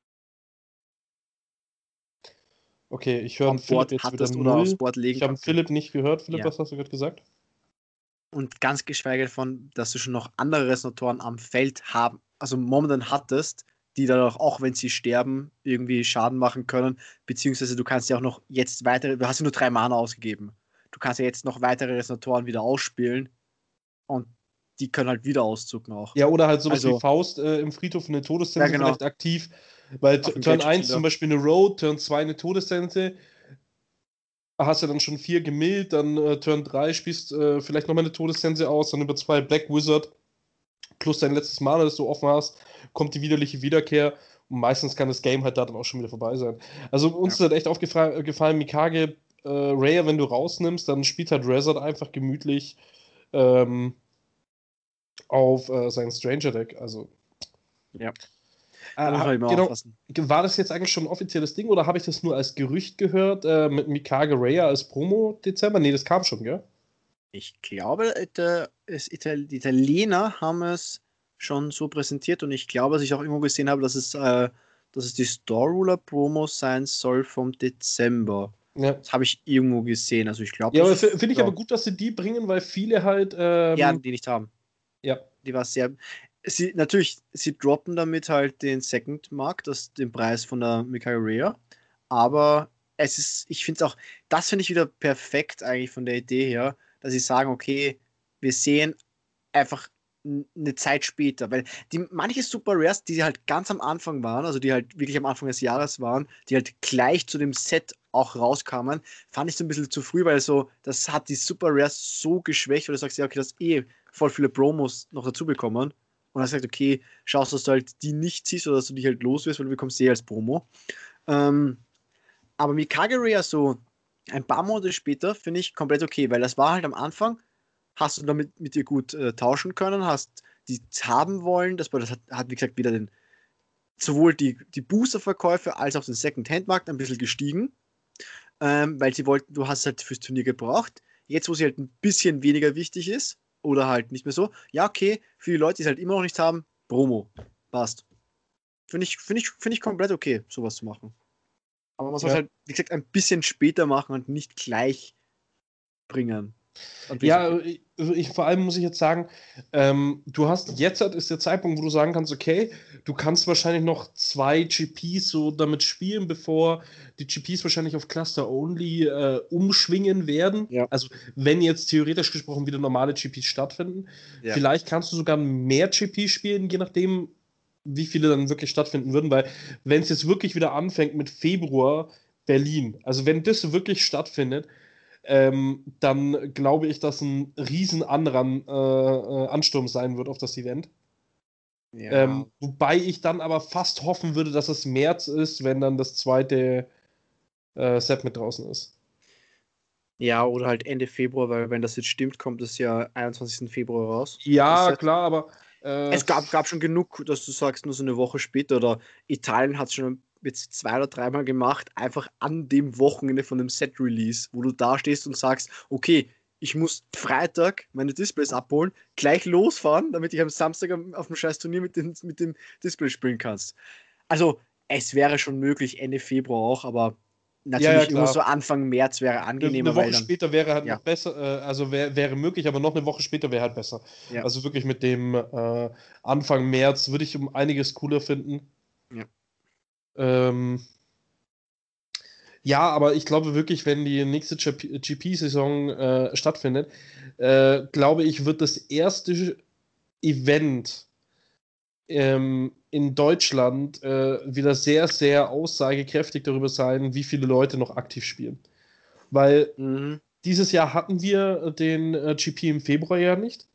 Okay, ich höre Philipp jetzt wieder oder aufs Board legen Ich habe Philipp nicht gehört. Philipp, ja. was hast du gerade gesagt? Und ganz geschweige davon, dass du schon noch andere Resonatoren am Feld haben, also momentan hattest, die dann auch, auch wenn sie sterben, irgendwie Schaden machen können. Beziehungsweise du kannst ja auch noch jetzt weitere, du hast ja nur drei Mana ausgegeben. Du kannst ja jetzt noch weitere Resonatoren wieder ausspielen und die können halt wieder auszucken auch. Ja, oder halt sowas also, wie Faust äh, im Friedhof eine Todessense ja, genau. vielleicht aktiv. Weil Turn 1 zum Beispiel eine Road, Turn 2 eine Todessense. Hast du dann schon vier gemillt, dann äh, Turn 3 spielst äh, vielleicht nochmal eine Todessense aus, dann über zwei Black Wizard plus dein letztes Mana, das du offen hast, kommt die widerliche Wiederkehr und meistens kann das Game halt da dann auch schon wieder vorbei sein. Also uns ja. ist halt echt aufgefallen, Mikage, äh, Raya, wenn du rausnimmst, dann spielt halt Rezard einfach gemütlich ähm, auf äh, sein Stranger Deck. Also. Ja. Äh, genau, war das jetzt eigentlich schon ein offizielles Ding oder habe ich das nur als Gerücht gehört äh, mit Mikage Raya als Promo Dezember? Nee, das kam schon, gell? Ich glaube, die Italiener haben es schon so präsentiert und ich glaube, dass ich auch irgendwo gesehen habe, dass es, äh, dass es die Store Ruler Promo sein soll vom Dezember. Ja. Das habe ich irgendwo gesehen. Also ich glaube. Ja, aber finde ich ja. aber gut, dass sie die bringen, weil viele halt. Ähm, ja, die nicht haben. Ja. Die war sehr. Sie, natürlich, sie droppen damit halt den Second Mark, das, den Preis von der Mikael Rhea. Aber es ist, ich finde es auch, das finde ich wieder perfekt eigentlich von der Idee her, dass sie sagen, okay, wir sehen einfach eine Zeit später, weil die manche Super Rares, die halt ganz am Anfang waren, also die halt wirklich am Anfang des Jahres waren, die halt gleich zu dem Set auch rauskamen, fand ich so ein bisschen zu früh, weil so, das hat die Super Rares so geschwächt, weil du sagst, ja, okay, das eh voll viele Promos noch dazu bekommen. Und dann sagt, okay, schaust, dass du halt die nicht siehst oder dass du die halt los wirst, weil du bekommst sie als Promo. Ähm, aber Mikage Rare so ein paar Monate später finde ich komplett okay, weil das war halt am Anfang, hast du damit mit dir gut äh, tauschen können, hast die haben wollen, das, das hat, hat, wie gesagt wieder den sowohl die, die Booster-Verkäufe als auch den Second-Hand-Markt ein bisschen gestiegen, ähm, weil sie wollten, du hast halt fürs Turnier gebraucht. Jetzt, wo sie halt ein bisschen weniger wichtig ist, oder halt nicht mehr so, ja, okay, für die Leute, die es halt immer noch nicht haben, Promo, passt. Finde ich, find ich, find ich komplett okay, sowas zu machen. Aber man soll es ja. halt, wie gesagt, ein bisschen später machen und nicht gleich bringen. Ja, also ich, vor allem muss ich jetzt sagen, ähm, du hast jetzt ist der Zeitpunkt, wo du sagen kannst, okay, du kannst wahrscheinlich noch zwei GPs so damit spielen, bevor die GPs wahrscheinlich auf Cluster Only äh, umschwingen werden. Ja. Also wenn jetzt theoretisch gesprochen wieder normale GPs stattfinden, ja. vielleicht kannst du sogar mehr GPs spielen, je nachdem, wie viele dann wirklich stattfinden würden, weil wenn es jetzt wirklich wieder anfängt mit Februar Berlin, also wenn das wirklich stattfindet, ähm, dann glaube ich, dass ein riesen anderer äh, äh, Ansturm sein wird auf das Event. Ja. Ähm, wobei ich dann aber fast hoffen würde, dass es März ist, wenn dann das zweite äh, Set mit draußen ist. Ja, oder halt Ende Februar, weil wenn das jetzt stimmt, kommt es ja 21. Februar raus. Ja, klar, aber. Äh, es gab, gab schon genug, dass du sagst, nur so eine Woche später oder Italien hat es schon jetzt zwei oder dreimal gemacht, einfach an dem Wochenende von dem Set-Release, wo du da stehst und sagst, okay, ich muss Freitag meine Displays abholen, gleich losfahren, damit ich am Samstag auf dem scheiß Turnier mit, den, mit dem Display spielen kannst. Also, es wäre schon möglich, Ende Februar auch, aber natürlich ja, ja, so Anfang März wäre angenehmer. Eine Woche dann, später wäre halt ja. noch besser, äh, also wär, wäre möglich, aber noch eine Woche später wäre halt besser. Also wirklich mit dem äh, Anfang März würde ich um einiges cooler finden. Ja. Ähm, ja, aber ich glaube wirklich, wenn die nächste GP-Saison äh, stattfindet, äh, glaube ich, wird das erste Event ähm, in Deutschland äh, wieder sehr, sehr aussagekräftig darüber sein, wie viele Leute noch aktiv spielen. Weil mhm. dieses Jahr hatten wir den äh, GP im Februar ja nicht.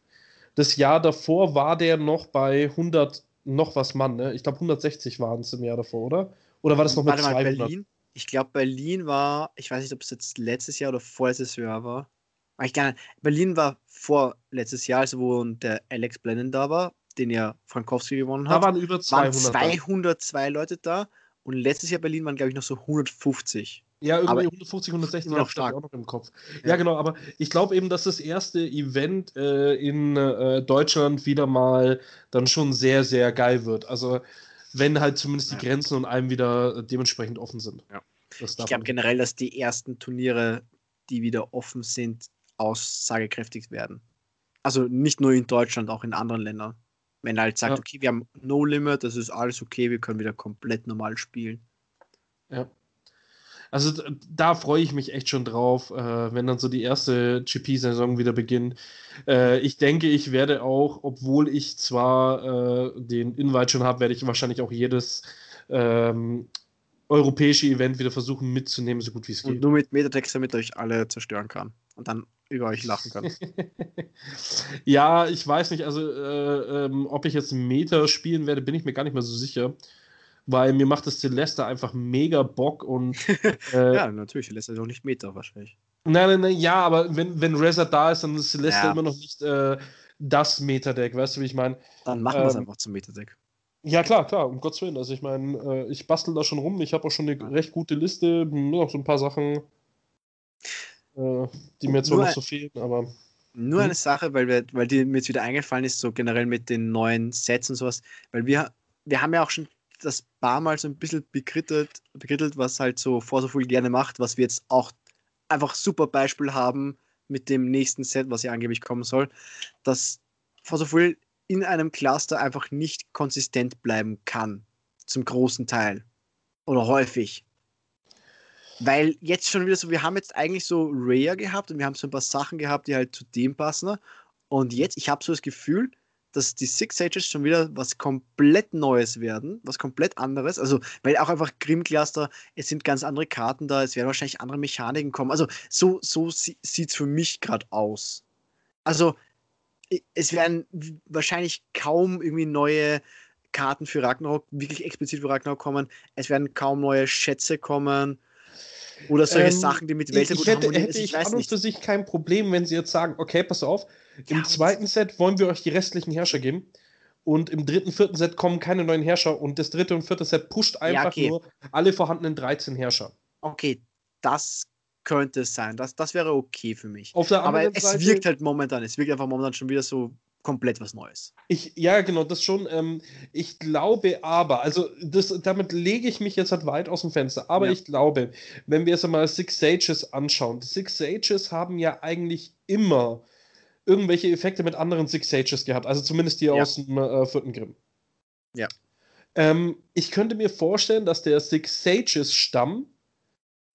Das Jahr davor war der noch bei 100 noch was Mann, ne? Ich glaube 160 waren es im Jahr davor, oder? Oder war das noch mit Warte 200? Mal, Berlin? Ich glaube, Berlin war, ich weiß nicht, ob es jetzt letztes Jahr oder vorletztes Jahr war. Ich gar nicht. Berlin war vor letztes Jahr, also wo der Alex Blennon da war, den ja Frankowski gewonnen hat. Da waren über 200. Waren 202 Leute da und letztes Jahr Berlin waren, glaube ich, noch so 150. Ja, irgendwie aber 150, 160 noch stark. auch noch im Kopf. Ja, ja genau, aber ich glaube eben, dass das erste Event äh, in äh, Deutschland wieder mal dann schon sehr, sehr geil wird. Also, wenn halt zumindest die Grenzen und allem wieder dementsprechend offen sind. Ja. Ich glaube generell, dass die ersten Turniere, die wieder offen sind, aussagekräftig werden. Also nicht nur in Deutschland, auch in anderen Ländern. Wenn er halt sagt, ja. okay, wir haben No Limit, das ist alles okay, wir können wieder komplett normal spielen. Ja. Also da freue ich mich echt schon drauf, äh, wenn dann so die erste GP-Saison wieder beginnt. Äh, ich denke, ich werde auch, obwohl ich zwar äh, den Invite schon habe, werde ich wahrscheinlich auch jedes ähm, europäische Event wieder versuchen mitzunehmen, so gut wie es geht. Und nur mit Metatext, damit euch alle zerstören kann und dann über euch lachen kann. <laughs> ja, ich weiß nicht, also äh, ähm, ob ich jetzt Meta spielen werde, bin ich mir gar nicht mehr so sicher weil mir macht das Celeste einfach mega Bock und. <laughs> Äh, ja, natürlich, Celeste ist auch nicht Meta wahrscheinlich. Nein, nein, nein, ja, aber wenn, wenn Reza da ist, dann ist Celeste ja. immer noch nicht äh, das Meta-Deck, weißt du, wie ich meine? Dann machen wir es ähm, einfach zum Meta-Deck. Ja, klar, klar, um Gottes Willen. Also, ich meine, äh, ich bastel da schon rum. Ich habe auch schon eine recht gute Liste. Nur noch so ein paar Sachen, äh, die mir zwar noch so fehlen, aber. Nur hm? eine Sache, weil, wir, weil die mir jetzt wieder eingefallen ist, so generell mit den neuen Sets und sowas, weil wir, wir haben ja auch schon das paar Mal so ein bisschen bekrittelt, bekrittelt, was halt so Forza Full gerne macht, was wir jetzt auch einfach super Beispiel haben mit dem nächsten Set, was ja angeblich kommen soll, dass Forza Full in einem Cluster einfach nicht konsistent bleiben kann. Zum großen Teil. Oder häufig. Weil jetzt schon wieder so, wir haben jetzt eigentlich so Rare gehabt und wir haben so ein paar Sachen gehabt, die halt zu dem passen. Und jetzt, ich habe so das Gefühl, dass die Six Sages schon wieder was komplett Neues werden, was komplett anderes. Also, weil auch einfach Grim Cluster, es sind ganz andere Karten da, es werden wahrscheinlich andere Mechaniken kommen. Also, so, so sieht es für mich gerade aus. Also, es werden wahrscheinlich kaum irgendwie neue Karten für Ragnarok, wirklich explizit für Ragnarok kommen. Es werden kaum neue Schätze kommen. Oder solche ähm, Sachen, die mit Welt ich hätte, hätte ich, ich an und für sich kein Problem, wenn sie jetzt sagen, okay, pass auf, im ja, zweiten Set wollen wir euch die restlichen Herrscher geben und im dritten, vierten Set kommen keine neuen Herrscher und das dritte und vierte Set pusht einfach ja, okay. nur alle vorhandenen 13 Herrscher. Okay, das könnte es sein. Das, das wäre okay für mich. Aber es Seite, wirkt halt momentan, es wirkt einfach momentan schon wieder so komplett was Neues. Ich, ja, genau, das schon. Ähm, ich glaube aber, also das, damit lege ich mich jetzt halt weit aus dem Fenster, aber ja. ich glaube, wenn wir jetzt einmal Six Sages anschauen, die Six Sages haben ja eigentlich immer irgendwelche Effekte mit anderen Six Sages gehabt, also zumindest die ja. aus dem äh, vierten Grimm. Ja. Ähm, ich könnte mir vorstellen, dass der Six Sages Stamm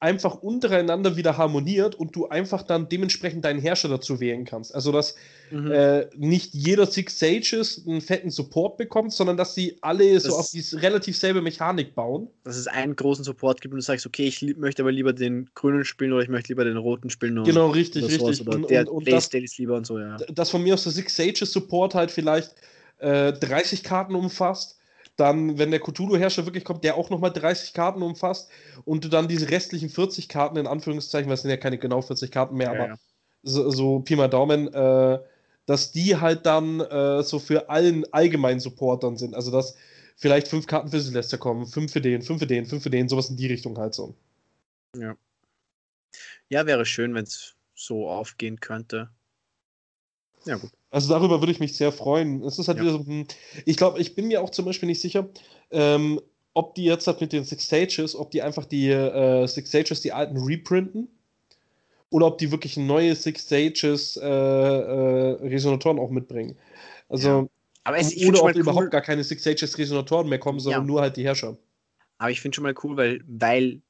einfach untereinander wieder harmoniert und du einfach dann dementsprechend deinen Herrscher dazu wählen kannst. Also, dass mhm. äh, nicht jeder Six Sages einen fetten Support bekommt, sondern dass sie alle das so auf diese relativ selbe Mechanik bauen. Dass es einen großen Support gibt und du sagst, okay, ich möchte aber lieber den grünen spielen oder ich möchte lieber den roten spielen. Und, genau, richtig, richtig. Oder und, der und, und das, lieber und so, ja. Dass von mir aus der Six Sages Support halt vielleicht äh, 30 Karten umfasst dann, wenn der Cthulhu-Herrscher wirklich kommt, der auch nochmal 30 Karten umfasst und du dann diese restlichen 40 Karten in Anführungszeichen, weil es sind ja keine genau 40 Karten mehr, ja, aber ja. So, so Pi mal Daumen, äh, dass die halt dann äh, so für allen allgemeinen Supportern sind. Also dass vielleicht fünf Karten für Celeste kommen, fünf für den, fünf für den, fünf für den, sowas in die Richtung halt so. Ja. Ja, wäre schön, wenn es so aufgehen könnte. Ja, gut. Also darüber würde ich mich sehr freuen. Es ist halt ja. wieder so, hm, ich glaube, ich bin mir auch zum Beispiel nicht sicher, ähm, ob die jetzt halt mit den Six Sages, ob die einfach die äh, Six Sages, die alten reprinten, oder ob die wirklich neue Six Sages äh, äh, Resonatoren auch mitbringen. Also, ja. Aber es, oder ob cool. überhaupt gar keine Six Sages Resonatoren mehr kommen, sondern ja. nur halt die Herrscher. Aber ich finde schon mal cool, weil, weil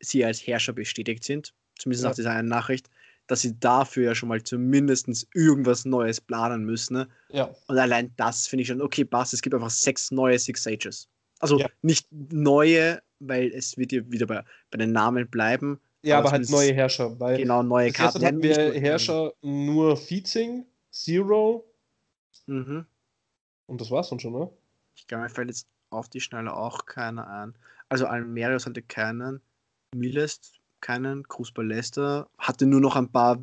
sie als Herrscher bestätigt sind, zumindest nach dieser einen Nachricht, dass sie dafür ja schon mal zumindest irgendwas Neues planen müssen. Ne? Ja. Und allein das finde ich schon, okay, passt, es gibt einfach sechs neue Six Sages. Also ja. nicht neue, weil es wird ja wieder bei, bei den Namen bleiben. Ja, aber, aber halt neue Herrscher. Weil genau, neue Karten. Jetzt hatten wir Herrscher nur Feezing, Zero. Mhm. Und das war's dann schon, ne? Ich glaube, mir fällt jetzt auf die Schnelle auch keiner an. Also Almeria sollte keinen. Miles keinen. Cruz Ballester hatte nur noch ein paar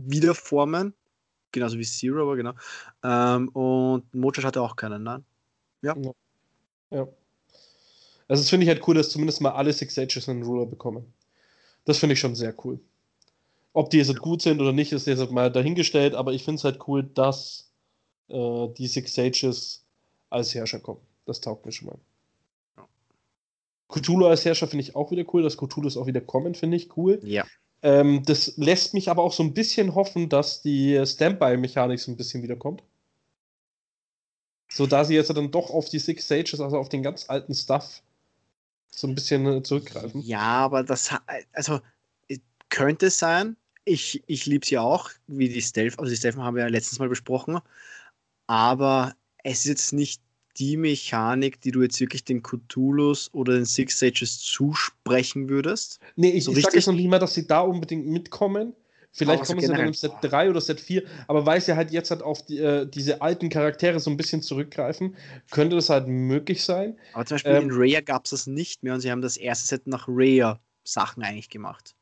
Wiederformen, genauso wie Zero, aber genau. Ähm, und Mojaj hatte auch keinen, nein? Ja. Ja. Also, das finde ich halt cool, dass zumindest mal alle Six Sages einen Ruler bekommen. Das finde ich schon sehr cool. Ob die jetzt gut sind oder nicht, ist jetzt mal dahingestellt, aber ich finde es halt cool, dass äh, die Six Sages als Herrscher kommen. Das taugt mir schon mal. Cthulhu als Herrscher finde ich auch wieder cool. dass Cthulhu ist auch wieder kommen, finde ich cool. Ja. Ähm, das lässt mich aber auch so ein bisschen hoffen, dass die Standby-Mechanik so ein bisschen wiederkommt. So da sie jetzt dann doch auf die Six Sages, also auf den ganz alten Stuff, so ein bisschen äh, zurückgreifen. Ja, aber das also äh, könnte sein. Ich, ich liebe sie auch, wie die Stealth, also die Stealth haben wir ja letztens mal besprochen. Aber es ist jetzt nicht die Mechanik, die du jetzt wirklich den Cthulhus oder den Six Sages zusprechen würdest? Nee, ich, so ich sage jetzt noch nicht mal, dass sie da unbedingt mitkommen. Vielleicht kommen sie dann im Set 3 oder Set 4, aber weil sie halt jetzt halt auf die, äh, diese alten Charaktere so ein bisschen zurückgreifen, könnte das halt möglich sein. Aber zum Beispiel ähm, in Rare gab es das nicht mehr und sie haben das erste Set nach Rare Sachen eigentlich gemacht.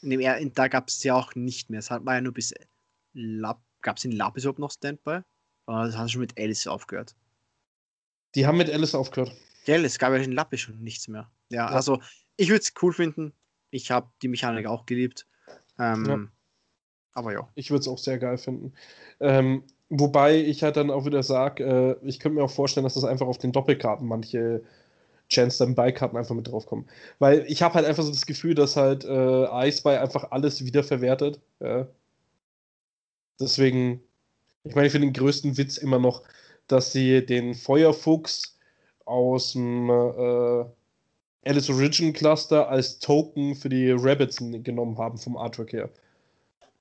In dem, in, da gab es ja auch nicht mehr. Es war ja nur bis Lab. Gab es in Lapis überhaupt noch Standby? Das hat schon mit Alice aufgehört. Die haben mit Alice aufgehört. Gell, es gab ja den Lappe schon nichts mehr. Ja, ja. also ich würde es cool finden. Ich habe die Mechanik auch geliebt. Ähm, ja. Aber ja. Ich würde es auch sehr geil finden. Ähm, wobei ich halt dann auch wieder sage, äh, ich könnte mir auch vorstellen, dass das einfach auf den Doppelkarten manche Chance dann Beikarten einfach mit draufkommen. Weil ich habe halt einfach so das Gefühl, dass halt äh, Ice einfach alles wieder verwertet. Ja. Deswegen, ich meine, ich finde den größten Witz immer noch, dass sie den Feuerfuchs aus dem äh, Alice Origin Cluster als Token für die Rabbits genommen haben vom Artwork her.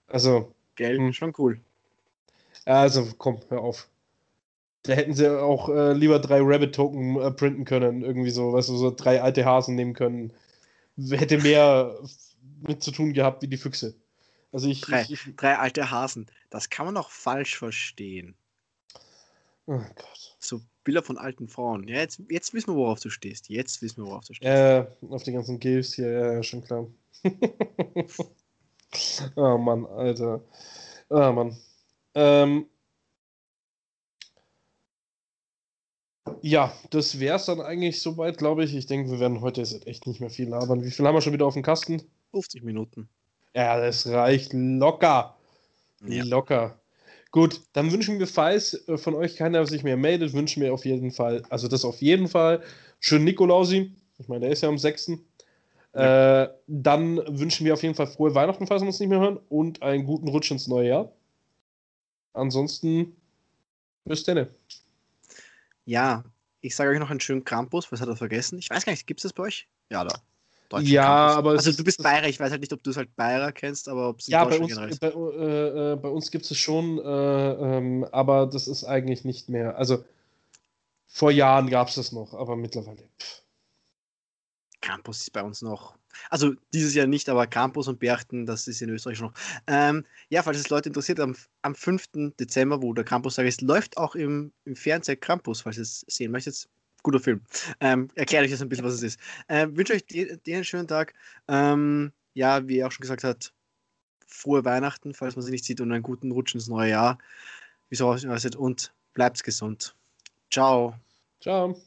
Also. Geld, hm. schon cool. Also, komm, hör auf. Da hätten sie auch äh, lieber drei Rabbit-Token äh, printen können. Irgendwie so, weißt du, so drei alte Hasen nehmen können. Hätte mehr mit zu tun gehabt wie die Füchse. Also ich drei, ich, drei alte Hasen. Das kann man auch falsch verstehen. Oh Gott. So Bilder von alten Frauen. Ja, jetzt, jetzt wissen wir, worauf du stehst. Jetzt wissen wir, worauf du stehst. Äh, auf die ganzen Gilfs hier, ja, ja, schon klar. <laughs> oh Mann, Alter. Oh Mann. Ähm, ja, das wäre es dann eigentlich soweit, glaube ich. Ich denke, wir werden heute jetzt echt nicht mehr viel labern. Wie viel haben wir schon wieder auf dem Kasten? 50 Minuten. Ja, das reicht locker. Ja. Locker. Gut, dann wünschen wir, falls äh, von euch keiner sich mehr meldet, wünschen wir auf jeden Fall, also das auf jeden Fall, schön Nikolausi. Ich meine, der ist ja am 6. Ja. Äh, dann wünschen wir auf jeden Fall frohe Weihnachten, falls wir uns nicht mehr hören, und einen guten Rutsch ins neue Jahr. Ansonsten, bis denn. Ja, ich sage euch noch einen schönen Krampus, was hat er vergessen? Ich weiß gar nicht, gibt es das bei euch? Ja, da deutschen Ja, Campus. aber. Also, du bist Bayer, ich weiß halt nicht, ob du es halt Bayer kennst, aber ob es Ja, bei uns, bei, äh, äh, bei, uns gibt es schon, äh, ähm, aber das ist eigentlich nicht mehr. Also, vor Jahren gab es das noch, aber mittlerweile. Pff. Campus ist bei uns noch. Also dieses Jahr nicht, aber Campus und Berchten, das ist in Österreich schon noch. Ähm, ja, falls es Leute interessiert, am, am 5. Dezember, wo der Campus-Tag ist, läuft auch im, im Fernsehen Campus, falls ihr es sehen möchtet guter Film. Ähm, Erkläre euch jetzt ein bisschen, was es ist. Ähm, wünsche euch dir einen schönen Tag. Ähm, ja, wie er auch schon gesagt hat, frohe Weihnachten, falls man sie nicht sieht, und einen guten Rutsch ins neue Jahr. Wie so und bleibt gesund. Ciao. Ciao.